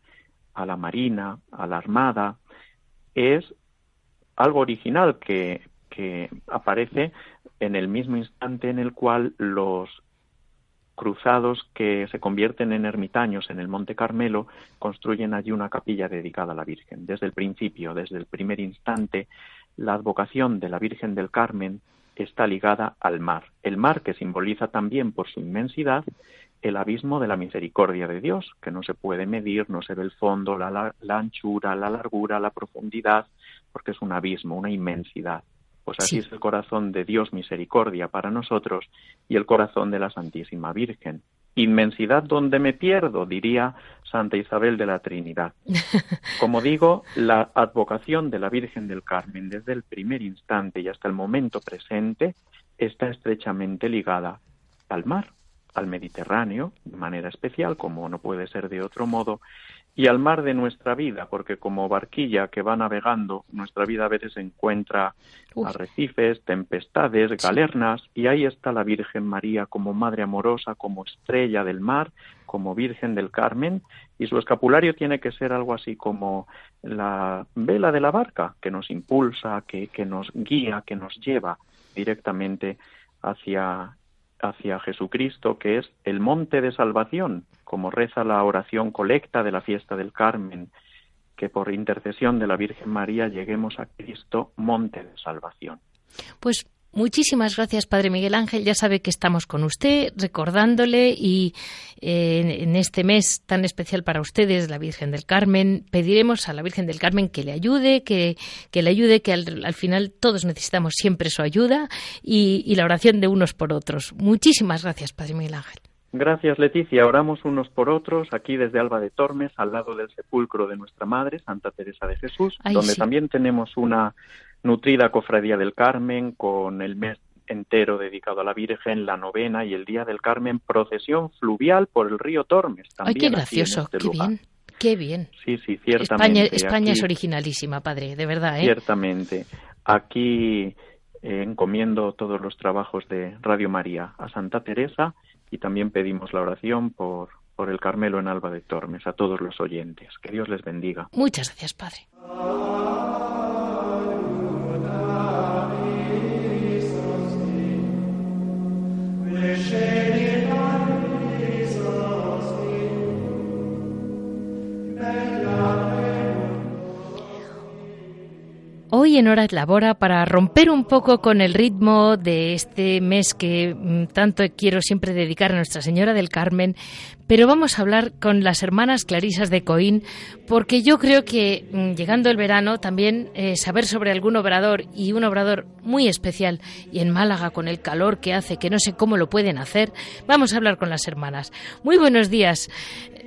a la marina a la armada es algo original que, aparece en el mismo instante en el cual los cruzados que se convierten en ermitaños en el Monte Carmelo construyen allí una capilla dedicada a la Virgen. Desde el principio, desde el primer instante, la advocación de la Virgen del Carmen está ligada al mar, el mar que simboliza también por su inmensidad el abismo de la misericordia de Dios, que no se puede medir, no se ve el fondo, la, anchura, la largura, la profundidad, porque es un abismo, una inmensidad. Pues así es el corazón de Dios misericordia para nosotros y el corazón de la Santísima Virgen. Inmensidad donde me pierdo, diría Santa Isabel de la Trinidad. Como digo, la advocación de la Virgen del Carmen desde el primer instante y hasta el momento presente está estrechamente ligada al mar, al Mediterráneo, de manera especial, como no puede ser de otro modo, y al mar de nuestra vida, porque como barquilla que va navegando, nuestra vida a veces encuentra arrecifes, tempestades, galernas, y ahí está la Virgen María como Madre amorosa, como estrella del mar, como Virgen del Carmen, y su escapulario tiene que ser algo así como la vela de la barca, que nos impulsa, que, que nos guía, que nos lleva directamente hacia hacia Jesucristo, que es el monte de salvación, como reza la oración colecta de la fiesta del Carmen, que por intercesión de la Virgen María lleguemos a Cristo, monte de salvación. Pues Muchísimas gracias, Padre Miguel Ángel. Ya sabe que estamos con usted, recordándole y eh, en este mes tan especial para ustedes, la Virgen del Carmen, pediremos a la Virgen del Carmen que le ayude, que, que le ayude, que al, final todos necesitamos siempre su ayuda y, y la oración de unos por otros. Muchísimas gracias, Padre Miguel Ángel. Gracias, Leticia. Oramos unos por otros aquí desde Alba de Tormes, al lado del sepulcro de nuestra Madre, Santa Teresa de Jesús, donde también tenemos una nutrida cofradía del Carmen con el mes entero dedicado a la Virgen, la novena y el Día del Carmen, procesión fluvial por el río Tormes. Ay, qué gracioso, este qué bien. Qué bien. Sí, sí, ciertamente. España, España es originalísima, padre, de verdad. ¿eh? Ciertamente. Aquí eh, encomiendo todos los trabajos de Radio María a Santa Teresa y también pedimos la oración por, por el Carmelo en Alba de Tormes a todos los oyentes. Que Dios les bendiga. Muchas gracias, Padre. Hoy en Horas Labora, para romper un poco con el ritmo de este mes que mm, tanto quiero siempre dedicar a Nuestra Señora del Carmen, pero vamos a hablar con las hermanas Clarisas de Coín, porque yo creo que mm, llegando el verano también eh, saber sobre algún obrador y un obrador muy especial, y en Málaga con el calor que hace, que no sé cómo lo pueden hacer, vamos a hablar con las hermanas. Muy buenos días,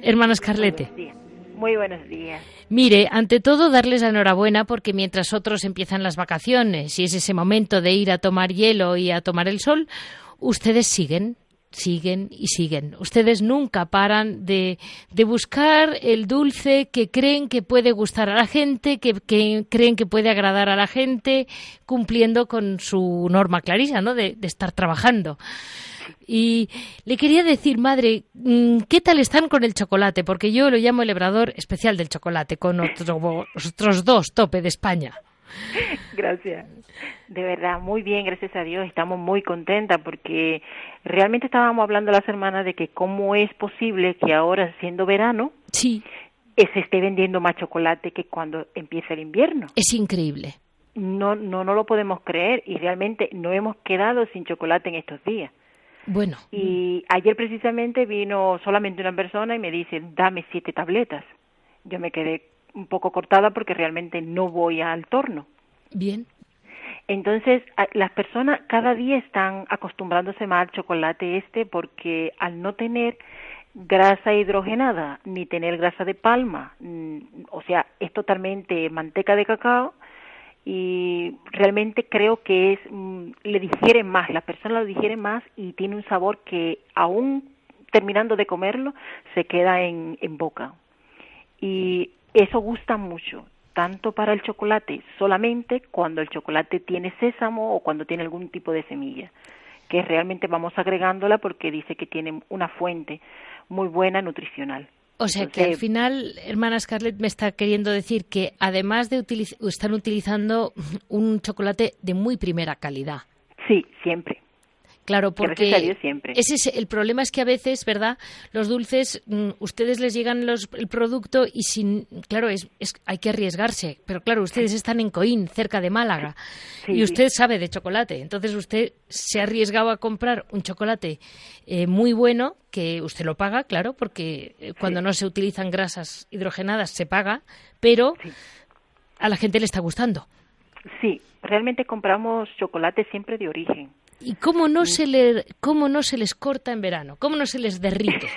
hermanas Carlete. Muy buenos días. Mire, ante todo darles la enhorabuena porque mientras otros empiezan las vacaciones y es ese momento de ir a tomar hielo y a tomar el sol, ustedes siguen, siguen y siguen. Ustedes nunca paran de, de buscar el dulce que creen que puede gustar a la gente, que, creen que puede agradar a la gente, cumpliendo con su norma clarisa, ¿no? de estar trabajando. Y le quería decir, madre, mm, ¿qué tal están con el chocolate? Porque yo lo llamo el hebrador especial del chocolate, con otros dos tope de España. Gracias. De verdad, muy bien, gracias a Dios. Estamos muy contentas porque realmente estábamos hablando las hermanas de que cómo es posible que ahora, siendo verano, sí. Eh, se esté vendiendo más chocolate que cuando empieza el invierno. Es increíble. No, no, no lo podemos creer y realmente no hemos quedado sin chocolate en estos días. Bueno. Y ayer precisamente vino solamente una persona y me dice, dame siete tabletas. Yo me quedé un poco cortada porque realmente no voy al torno. Bien. Entonces, las personas cada día están acostumbrándose más al chocolate este porque al no tener grasa hidrogenada ni tener grasa de palma, mm, o sea, es totalmente manteca de cacao y realmente creo que es mm, le digiere más, la persona lo digiere más y tiene un sabor que aún terminando de comerlo se queda en, en boca. Y eso gusta mucho tanto para el chocolate solamente cuando el chocolate tiene sésamo o cuando tiene algún tipo de semilla, que realmente vamos agregándola porque dice que tiene una fuente muy buena nutricional. O sea que al final, hermana Scarlett, me está queriendo decir que además de utilizar, están utilizando un chocolate de muy primera calidad. Sí, siempre. Claro, porque siempre. ese es el problema es que a veces, ¿verdad? Los dulces, mm, ustedes les llegan los, el producto y sin, claro, es, hay que arriesgarse. Pero claro, ustedes están en Coín, cerca de Málaga, y usted sabe de chocolate. Entonces usted se ha arriesgado a comprar un chocolate eh, muy bueno que usted lo paga, claro, porque eh, cuando no se utilizan grasas hidrogenadas se paga, pero a la gente le está gustando. Sí, realmente compramos chocolate siempre de origen ¿Y cómo no, se le, cómo no se les corta en verano? ¿Cómo no se les derrite?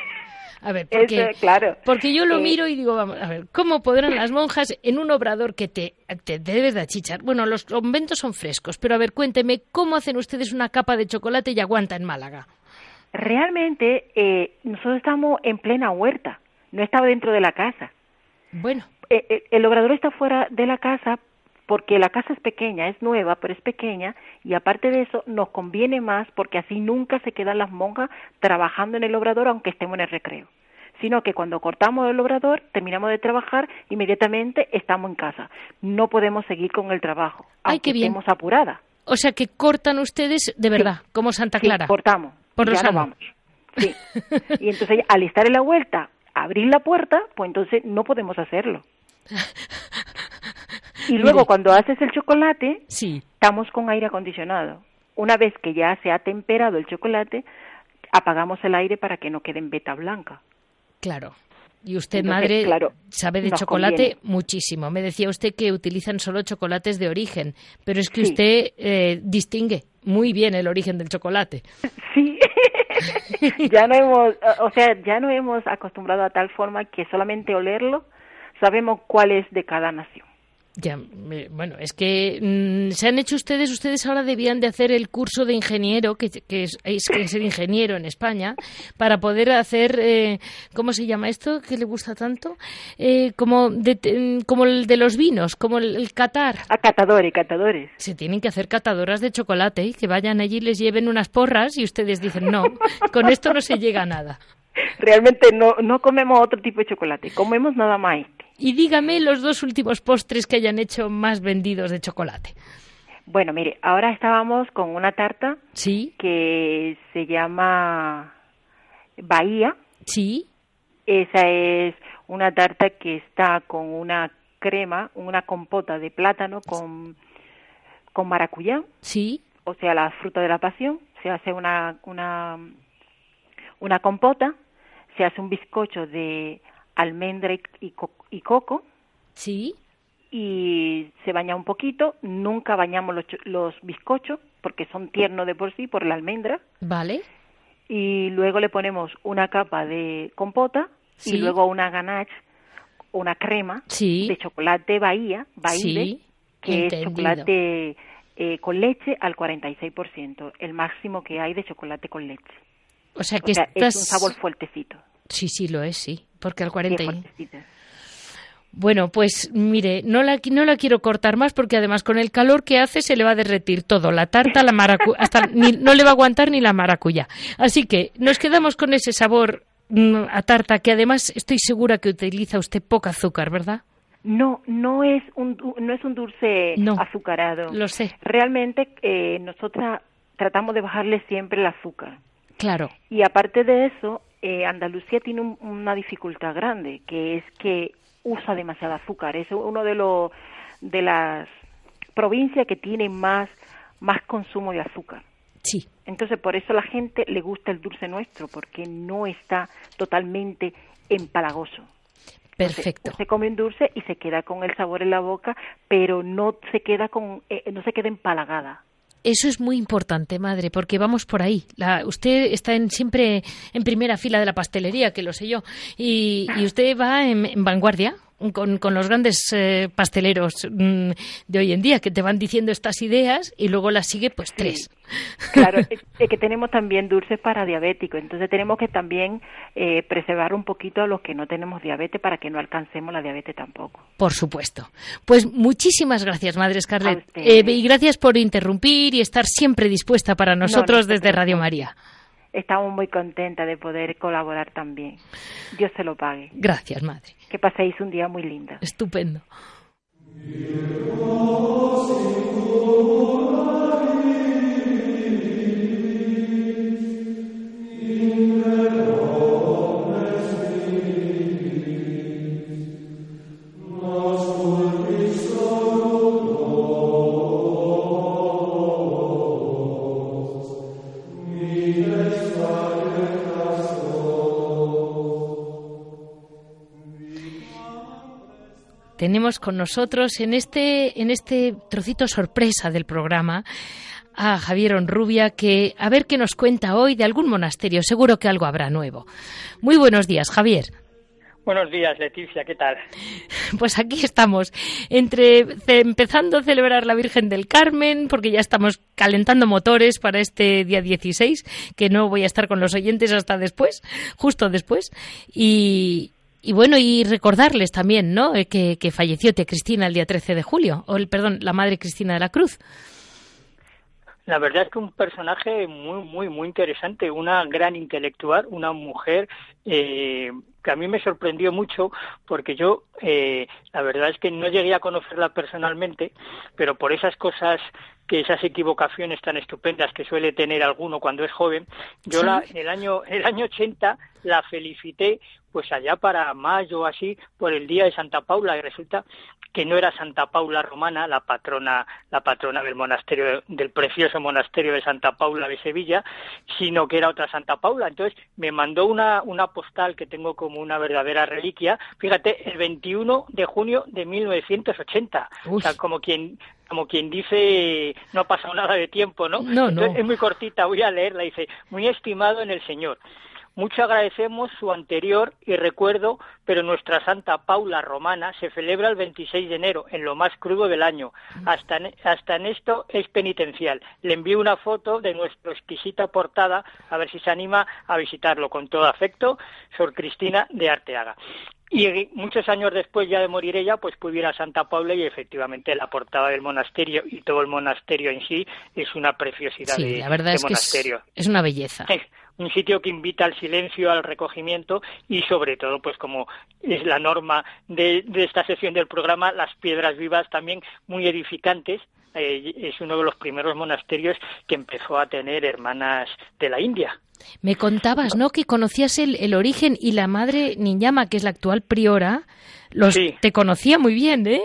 A ver, porque, claro. porque yo lo miro y digo, vamos, a ver, ¿cómo podrán las monjas en un obrador que te, te debes de achichar? Bueno, los conventos son frescos, pero a ver, cuénteme, ¿cómo hacen ustedes una capa de chocolate y aguanta en Málaga? Realmente, eh, nosotros estamos en plena huerta, no estaba dentro de la casa. Bueno. Eh, eh, el obrador está fuera de la casa porque la casa es pequeña, es nueva, pero es pequeña y aparte de eso nos conviene más porque así nunca se quedan las monjas trabajando en el obrador aunque estemos en el recreo sino que cuando cortamos el obrador, terminamos de trabajar, inmediatamente estamos en casa. No podemos seguir con el trabajo, aunque estemos apurada. O sea que cortan ustedes de verdad, como Santa Clara. Sí, cortamos. Por ya vamos. Sí. y entonces al estar en la vuelta, abrir la puerta, pues entonces no podemos hacerlo. Y luego cuando haces el chocolate, sí. estamos con aire acondicionado. Una vez que ya se ha temperado el chocolate, apagamos el aire para que no quede en beta blanca. Claro. Y usted, madre, claro, sabe de chocolate muchísimo. Me decía usted que utilizan solo chocolates de origen, pero es que usted eh, distingue muy bien el origen del chocolate. Sí, ya no hemos, o sea, ya no hemos acostumbrado a tal forma que solamente olerlo sabemos cuál es de cada nación. Ya, bueno, es que mm, se han hecho ustedes, ustedes ahora debían de hacer el curso de ingeniero, que, que es, que ingeniero en España, para poder hacer, eh, ¿cómo se llama esto? que le gusta tanto? Eh, como, de, como el de los vinos, como el, el catar. A catadores, catadores. Se tienen que hacer catadoras de chocolate y que vayan allí y les lleven unas porras y ustedes dicen, no, con esto no se llega a nada. Realmente no, no comemos otro tipo de chocolate, comemos nada más este. Y dígame los dos últimos postres que hayan hecho más vendidos de chocolate. Bueno, mire, ahora estábamos con una tarta sí. que se llama Bahía. Sí. Esa es una tarta que está con una crema, una compota de plátano con, con maracuyá. Sí. O sea, la fruta de la pasión. Se hace una, una, una compota, se hace un bizcocho de almendra y, coco. Sí. Y se baña un poquito. Nunca bañamos los, los bizcochos porque son tiernos de por sí por la almendra. Vale. Y luego le ponemos una capa de compota y luego una ganache, una crema de chocolate Bahía, Bahía, que es chocolate eh, con leche al 46%, el máximo que hay de chocolate con leche. O sea que es un sabor fuertecito. Sí, sí, lo es, sí, porque al 40 Bueno, pues mire, no la, no la quiero cortar más porque además con el calor que hace se le va a derretir todo, la tarta, la maracuyá, hasta no le va a aguantar ni la maracuyá. Así que nos quedamos con ese sabor mm, a tarta que además estoy segura que utiliza usted poco azúcar, ¿verdad? No, no es un, no es un dulce azucarado. Lo sé. Realmente eh, nosotras tratamos de bajarle siempre el azúcar. Claro. Y aparte de eso, eh, Andalucía tiene una dificultad grande, que es que usa demasiado azúcar. Es uno de los de las provincias que tiene más más consumo de azúcar. Sí. Entonces, por eso a la gente le gusta el dulce nuestro, porque no está totalmente empalagoso. Perfecto. se come un dulce y se queda con el sabor en la boca, pero no se queda con, eh, no se queda empalagada. Eso es muy importante, madre, porque vamos por ahí. usted está en, siempre en primera fila de la pastelería, que lo sé yo, y, usted va en vanguardia con, con los grandes eh, pasteleros mm, de hoy en día que te van diciendo estas ideas y luego las sigue pues tres. Claro, es, que tenemos también dulces para diabéticos, entonces tenemos que también eh, preservar un poquito a los que no tenemos diabetes para que no alcancemos la diabetes tampoco. Por supuesto. Pues muchísimas gracias, Madre Scarlett. Eh, y gracias por interrumpir y estar siempre dispuesta para nosotros desde Radio María estamos muy contentas de poder colaborar también. Dios se lo pague. Gracias, madre. Que paséis un día muy lindo. Estupendo. Tenemos con nosotros en este, en este trocito sorpresa del programa a Javier Onrubia, que a ver qué nos cuenta hoy de algún monasterio. Seguro que algo habrá nuevo. Muy buenos días, Javier. Buenos días, Leticia, ¿qué tal? Pues aquí estamos, entre empezando a celebrar la Virgen del Carmen, porque ya estamos calentando motores para este día 16, que no voy a estar con los oyentes hasta después, justo después, y, y bueno, y recordarles también, ¿no? Eh, que, que falleció tía Cristina el día 13 de julio, o el, perdón, la madre Cristina de la Cruz. La verdad es que un personaje muy, muy, muy interesante, una gran intelectual, una mujer eh, que a mí me sorprendió mucho porque yo, eh, la verdad es que no llegué a conocerla personalmente, pero por esas cosas que esas equivocaciones tan estupendas que suele tener alguno cuando es joven, yo la, en el año, en el año 80 la felicité pues allá para mayo o así, por el día de Santa Paula, y resulta que no era Santa Paula romana, la patrona, la patrona del monasterio, del precioso monasterio de Santa Paula de Sevilla, sino que era otra Santa Paula. Entonces me mandó una, una postal que tengo como una verdadera reliquia, fíjate, el 21 de junio de 1980. O sea, como quien, como quien dice, no ha pasado nada de tiempo, ¿no? No, no. es muy cortita, voy a leerla, dice, muy estimado en el Señor. Mucho agradecemos su anterior y recuerdo, pero nuestra Santa Paula romana se celebra el 26 de enero, en lo más crudo del año. Hasta en, hasta en esto es penitencial. Le envío una foto de nuestra exquisita portada, a ver si se anima a visitarlo con todo afecto, Sor Cristina de Arteaga. Y muchos años después ya de morir ella, pues pudiera Santa Paula y efectivamente la portada del monasterio y todo el monasterio en sí es una preciosidad sí, de, la verdad es monasterio. Que es, una belleza un sitio que invita al silencio, al recogimiento y sobre todo, pues como es la norma de, esta sesión del programa, las piedras vivas también muy edificantes. Eh, es uno de los primeros monasterios que empezó a tener hermanas de la India. Me contabas, ¿no? Que conocías el, origen y la madre Niñama, que es la actual priora, los, te conocía muy bien, ¿eh?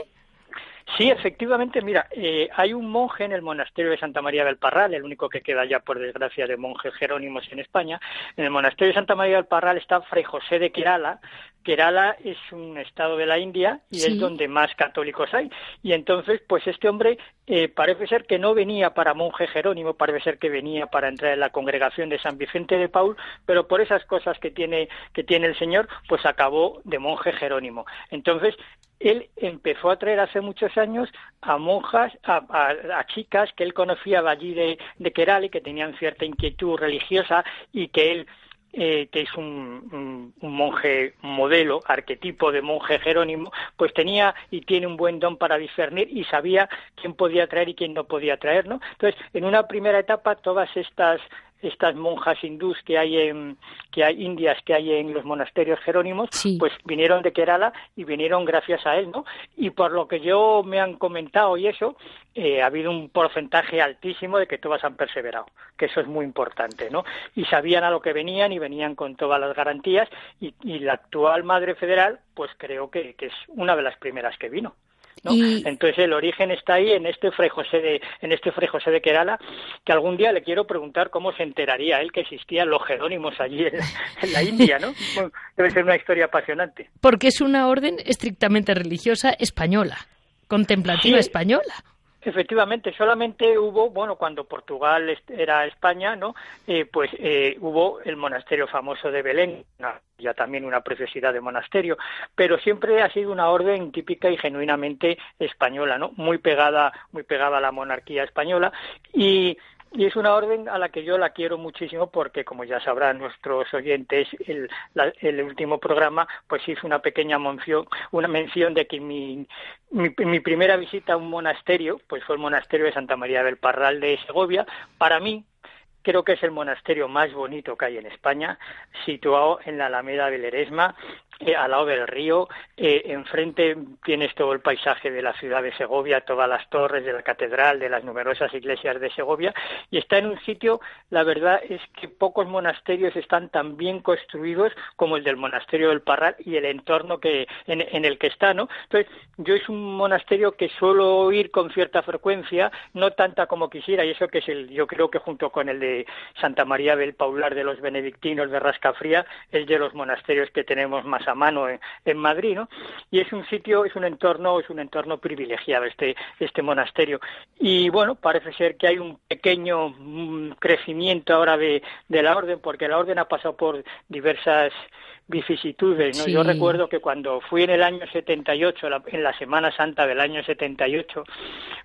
Sí, efectivamente, mira, eh, hay un monje en el monasterio de Santa María del Parral, el único que queda ya, por desgracia, de monjes jerónimos en España. En el monasterio de Santa María del Parral está Fray José de Kerala. Kerala es un estado de la India y es donde más católicos hay. Y entonces, pues este hombre eh, parece ser que no venía para monje jerónimo, parece ser que venía para entrar en la congregación de San Vicente de Paul, pero por esas cosas que tiene, que tiene el Señor, pues acabó de monje jerónimo. Entonces, él empezó a traer hace muchos años a monjas, a, chicas que él conocía de allí de, de Kerala y que tenían cierta inquietud religiosa y que él eh, que es un, un, monje modelo, arquetipo de monje jerónimo, pues tenía y tiene un buen don para discernir y sabía quién podía traer y quién no podía traer, ¿no? Entonces, en una primera etapa, todas estas estas monjas hindús que hay en que hay indias que hay en los monasterios jerónimos pues vinieron de Kerala y vinieron gracias a él no y por lo que yo me han comentado y eso eh, ha habido un porcentaje altísimo de que todas han perseverado que eso es muy importante no y sabían a lo que venían y venían con todas las garantías y, la actual madre federal pues creo que, que es una de las primeras que vino Entonces el origen está ahí en este Fray José de en este Fray José de Kerala, que algún día le quiero preguntar cómo se enteraría él que existían los jerónimos allí en, la India, ¿no? debe ser una historia apasionante. Porque es una orden estrictamente religiosa española, contemplativa española. Efectivamente, solamente hubo, bueno, cuando Portugal era España, ¿no? Eh, pues eh, hubo el monasterio famoso de Belén, ya también una preciosidad de monasterio, pero siempre ha sido una orden típica y genuinamente española, ¿no? Muy pegada, muy pegada a la monarquía española y y es una orden a la que yo la quiero muchísimo porque, como ya sabrán nuestros oyentes, el, el último programa pues hizo una pequeña mención, una mención de que mi, mi, primera visita a un monasterio pues fue el monasterio de Santa María del Parral de Segovia. Para mí, creo que es el monasterio más bonito que hay en España, situado en la Alameda del Eresma, eh, al lado del río. Eh, enfrente tienes todo el paisaje de la ciudad de Segovia, todas las torres de la catedral, de las numerosas iglesias de Segovia, y está en un sitio, la verdad es que pocos monasterios están tan bien construidos como el del monasterio del Parral y el entorno que en, el que está, ¿no? Entonces, yo es un monasterio que suelo ir con cierta frecuencia, no tanta como quisiera, y eso que es el, yo creo que junto con el de Santa María del Paular de los benedictinos de Rascafría, es de los monasterios que tenemos más mano en, Madrid, ¿no? Y es un sitio, es un entorno, es un entorno privilegiado este, este monasterio. Y bueno, parece ser que hay un pequeño mm, crecimiento ahora de, de la orden, porque la orden ha pasado por diversas vicisitudes. ¿no? Yo recuerdo que cuando fui en el año 78, en la Semana Santa del año 78,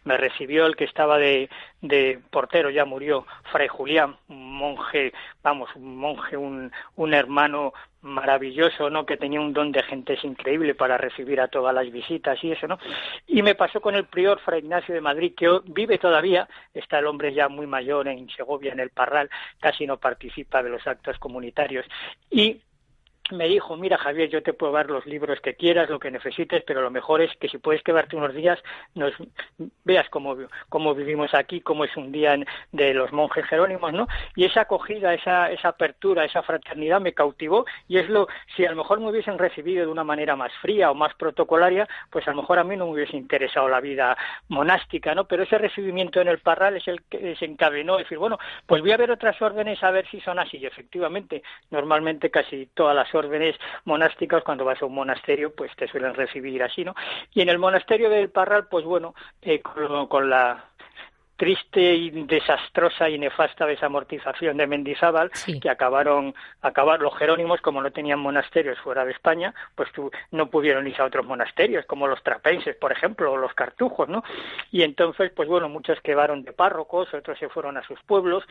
me recibió el que estaba de, de portero, ya murió, Fray Julián, un monje, vamos, un monje, un, un hermano maravilloso, ¿no? Que tenía un don de gente increíble para recibir a todas las visitas y eso, ¿no? Y me pasó con el prior Fray Ignacio de Madrid, que vive todavía, está el hombre ya muy mayor en Segovia, en el Parral, casi no participa de los actos comunitarios. Y me dijo, mira Javier, yo te puedo dar los libros que quieras, lo que necesites, pero lo mejor es que si puedes quedarte unos días, nos veas cómo, cómo vivimos aquí, cómo es un día de los monjes jerónimos, ¿no? Y esa acogida, esa, esa apertura, esa fraternidad me cautivó y es lo, si a lo mejor me hubiesen recibido de una manera más fría o más protocolaria, pues a lo mejor a mí no me hubiese interesado la vida monástica, ¿no? Pero ese recibimiento en el parral es el que desencadenó, decir, bueno, pues voy a ver otras órdenes a ver si son así. Y efectivamente, normalmente casi todas las órdenes monásticas, cuando vas a un monasterio, pues te suelen recibir así, ¿no? Y en el monasterio del Parral, pues bueno, eh, con la triste y desastrosa y nefasta desamortización de Mendizábal, que acabaron, acabar los jerónimos, como no tenían monasterios fuera de España, pues no pudieron irse a otros monasterios, como los trapenses, por ejemplo, o los cartujos, ¿no? Y entonces, pues bueno, muchos quedaron de párrocos, otros se fueron a sus pueblos,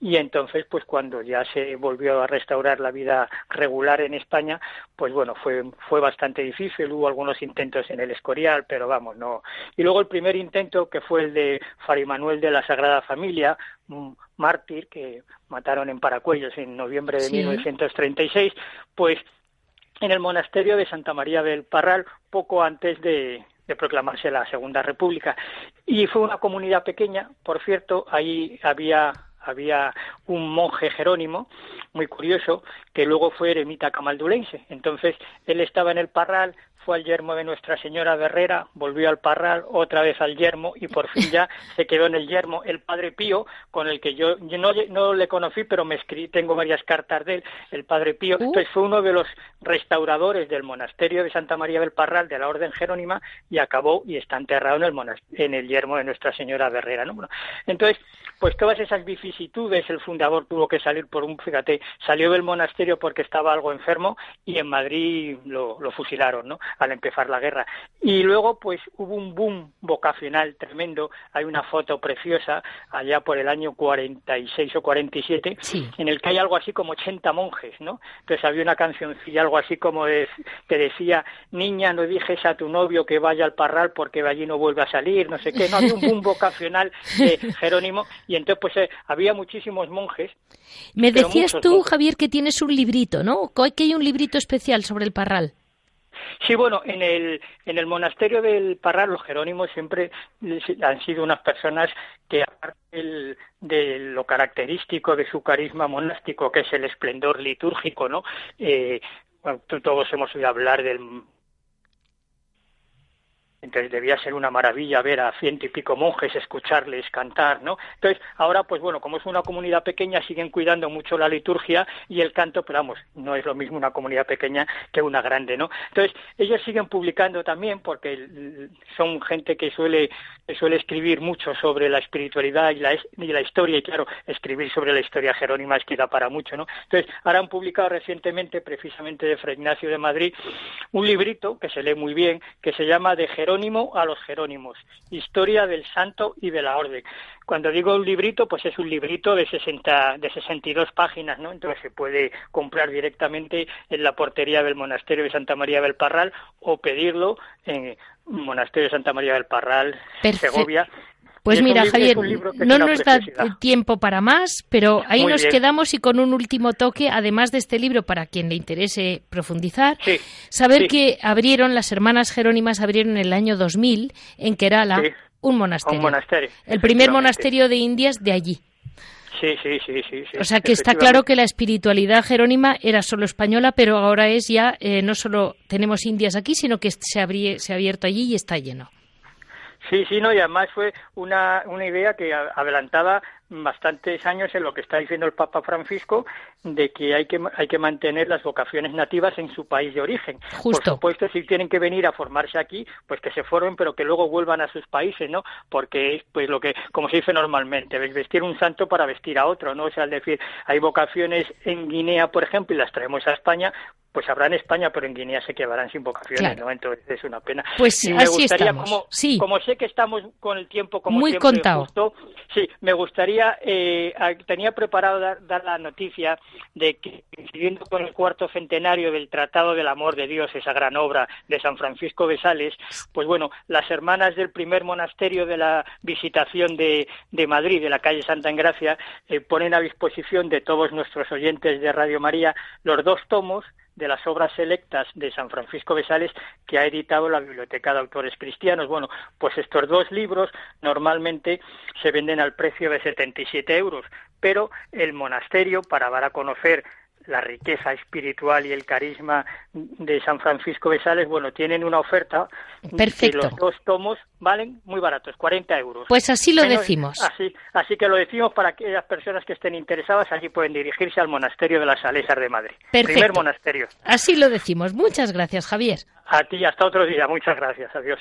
y entonces, pues cuando ya se volvió a restaurar la vida regular en España, pues bueno, fue, fue bastante difícil, hubo algunos intentos en el Escorial, pero vamos, no. Y luego el primer intento, que fue el de Fari Manuel de la Sagrada Familia, un mártir que mataron en Paracuellos en noviembre de 1936, pues en el monasterio de Santa María del Parral, poco antes de, de proclamarse la Segunda República. Y fue una comunidad pequeña, por cierto, ahí había había un monje jerónimo muy curioso que luego fue eremita camaldulense. Entonces él estaba en el parral, fue al yermo de Nuestra Señora de Herrera, volvió al Parral, otra vez al yermo y por fin ya se quedó en el yermo el Padre Pío, con el que yo, no, no, le conocí, pero me escribí, tengo varias cartas de él, el Padre Pío, uh. entonces fue uno de los restauradores del monasterio de Santa María del Parral de la Orden Jerónima y acabó y está enterrado en el, en el yermo de Nuestra Señora de Herrera. ¿no? entonces, pues todas esas vicisitudes, el fundador tuvo que salir por un, fíjate, salió del monasterio porque estaba algo enfermo y en Madrid lo, lo fusilaron, ¿no? Al empezar la guerra. Y luego, pues hubo un boom vocacional tremendo. Hay una foto preciosa allá por el año 46 o 47, en el que hay algo así como 80 monjes, ¿no? Entonces había una cancioncilla, algo así como de, que decía, niña, no dijes a tu novio que vaya al parral porque de allí no vuelve a salir, no sé qué. No había un boom vocacional de Jerónimo y entonces, pues eh, había muchísimos monjes. Me decías tú, Javier, que tienes un librito, ¿no? Que hay un librito especial sobre el parral. Sí, bueno, en el, en el monasterio del Parral, los jerónimos siempre han sido unas personas que, aparte de lo característico de su carisma monástico, que es el esplendor litúrgico, ¿no? Eh, todos hemos oído hablar del entonces debía ser una maravilla ver a ciento y pico monjes, escucharles cantar, ¿no? Entonces, ahora, pues bueno, como es una comunidad pequeña, siguen cuidando mucho la liturgia y el canto, pero vamos, no es lo mismo una comunidad pequeña que una grande, ¿no? Entonces, ellos siguen publicando también porque son gente que suele, suele escribir mucho sobre la espiritualidad y la, y la historia, y claro, escribir sobre la historia jerónima es que da para mucho, ¿no? Entonces, ahora han publicado recientemente, precisamente de Fray Ignacio de Madrid, un librito que se lee muy bien, que se llama De Jerónimo a los Jerónimos, Historia del Santo y de la Orden. Cuando digo un librito, pues es un librito de 60, de 62 páginas, ¿no? Entonces se puede comprar directamente en la portería del Monasterio de Santa María del Parral o pedirlo en Monasterio de Santa María del Parral, Segovia. Pues mira, Javier, no nos da tiempo para más, pero ahí nos quedamos y con un último toque, además de este libro, para quien le interese profundizar, saber que abrieron, las hermanas Jerónimas abrieron en el año 2000 en Kerala un monasterio. Un monasterio. El primer monasterio de Indias de allí. Sí, sí, sí, sí, O sea que está claro que la espiritualidad jerónima era solo española, pero ahora es ya, eh, no solo tenemos indias aquí, sino que se, se ha abierto allí y está lleno. Sí, sí, no, y además fue una, una idea que adelantaba bastantes años en lo que está diciendo el Papa Francisco de que hay que hay que mantener las vocaciones nativas en su país de origen. Justo. Por supuesto, si tienen que venir a formarse aquí, pues que se formen, pero que luego vuelvan a sus países, ¿no? Porque es pues lo que, como se dice normalmente, vestir un santo para vestir a otro, ¿no? O sea, es decir, hay vocaciones en Guinea, por ejemplo, y las traemos a España, pues habrá en España, pero en Guinea se quedarán sin vocaciones, ¿no? Entonces es una pena. Pues y me gustaría, Como, sí. como sé que estamos con el tiempo como Muy siempre, contado. sí, me gustaría, eh, tenía preparado dar, la noticia de que, coincidiendo con el cuarto centenario del Tratado del Amor de Dios, esa gran obra de San Francisco de Sales, pues bueno, las hermanas del primer monasterio de la Visitación de, de Madrid, de la calle Santa Engracia, eh, ponen a disposición de todos nuestros oyentes de Radio María los dos tomos de las obras selectas de San Francisco de Sales que ha editado la Biblioteca de Autores Cristianos. Bueno, pues estos dos libros normalmente se venden al precio de 77 euros, pero el monasterio, para dar a conocer la riqueza espiritual y el carisma de San Francisco de Sales, bueno, tienen una oferta. Perfecto. Y los dos tomos valen muy baratos, 40 euros. Pues así lo decimos. Así, así que lo decimos para aquellas personas que estén interesadas, allí pueden dirigirse al monasterio de las Salesas de Madrid. Perfecto. Primer monasterio. Así lo decimos. Muchas gracias, Javier. A ti, hasta otro día. Muchas gracias. Adiós.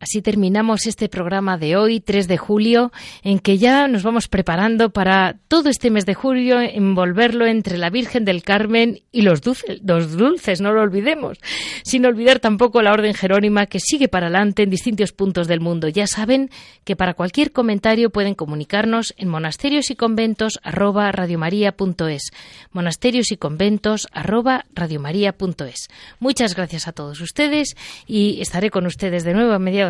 Así terminamos este programa de hoy, 3 de julio, en que ya nos vamos preparando para todo este mes de julio envolverlo entre la Virgen del Carmen y los dulces, los dulces, no lo olvidemos, sin olvidar tampoco la Orden Jerónima que sigue para adelante en distintos puntos del mundo. Ya saben que para cualquier comentario pueden comunicarnos en monasterios y conventos monasterios y conventos. Muchas gracias a todos ustedes y estaré con ustedes de nuevo a mediados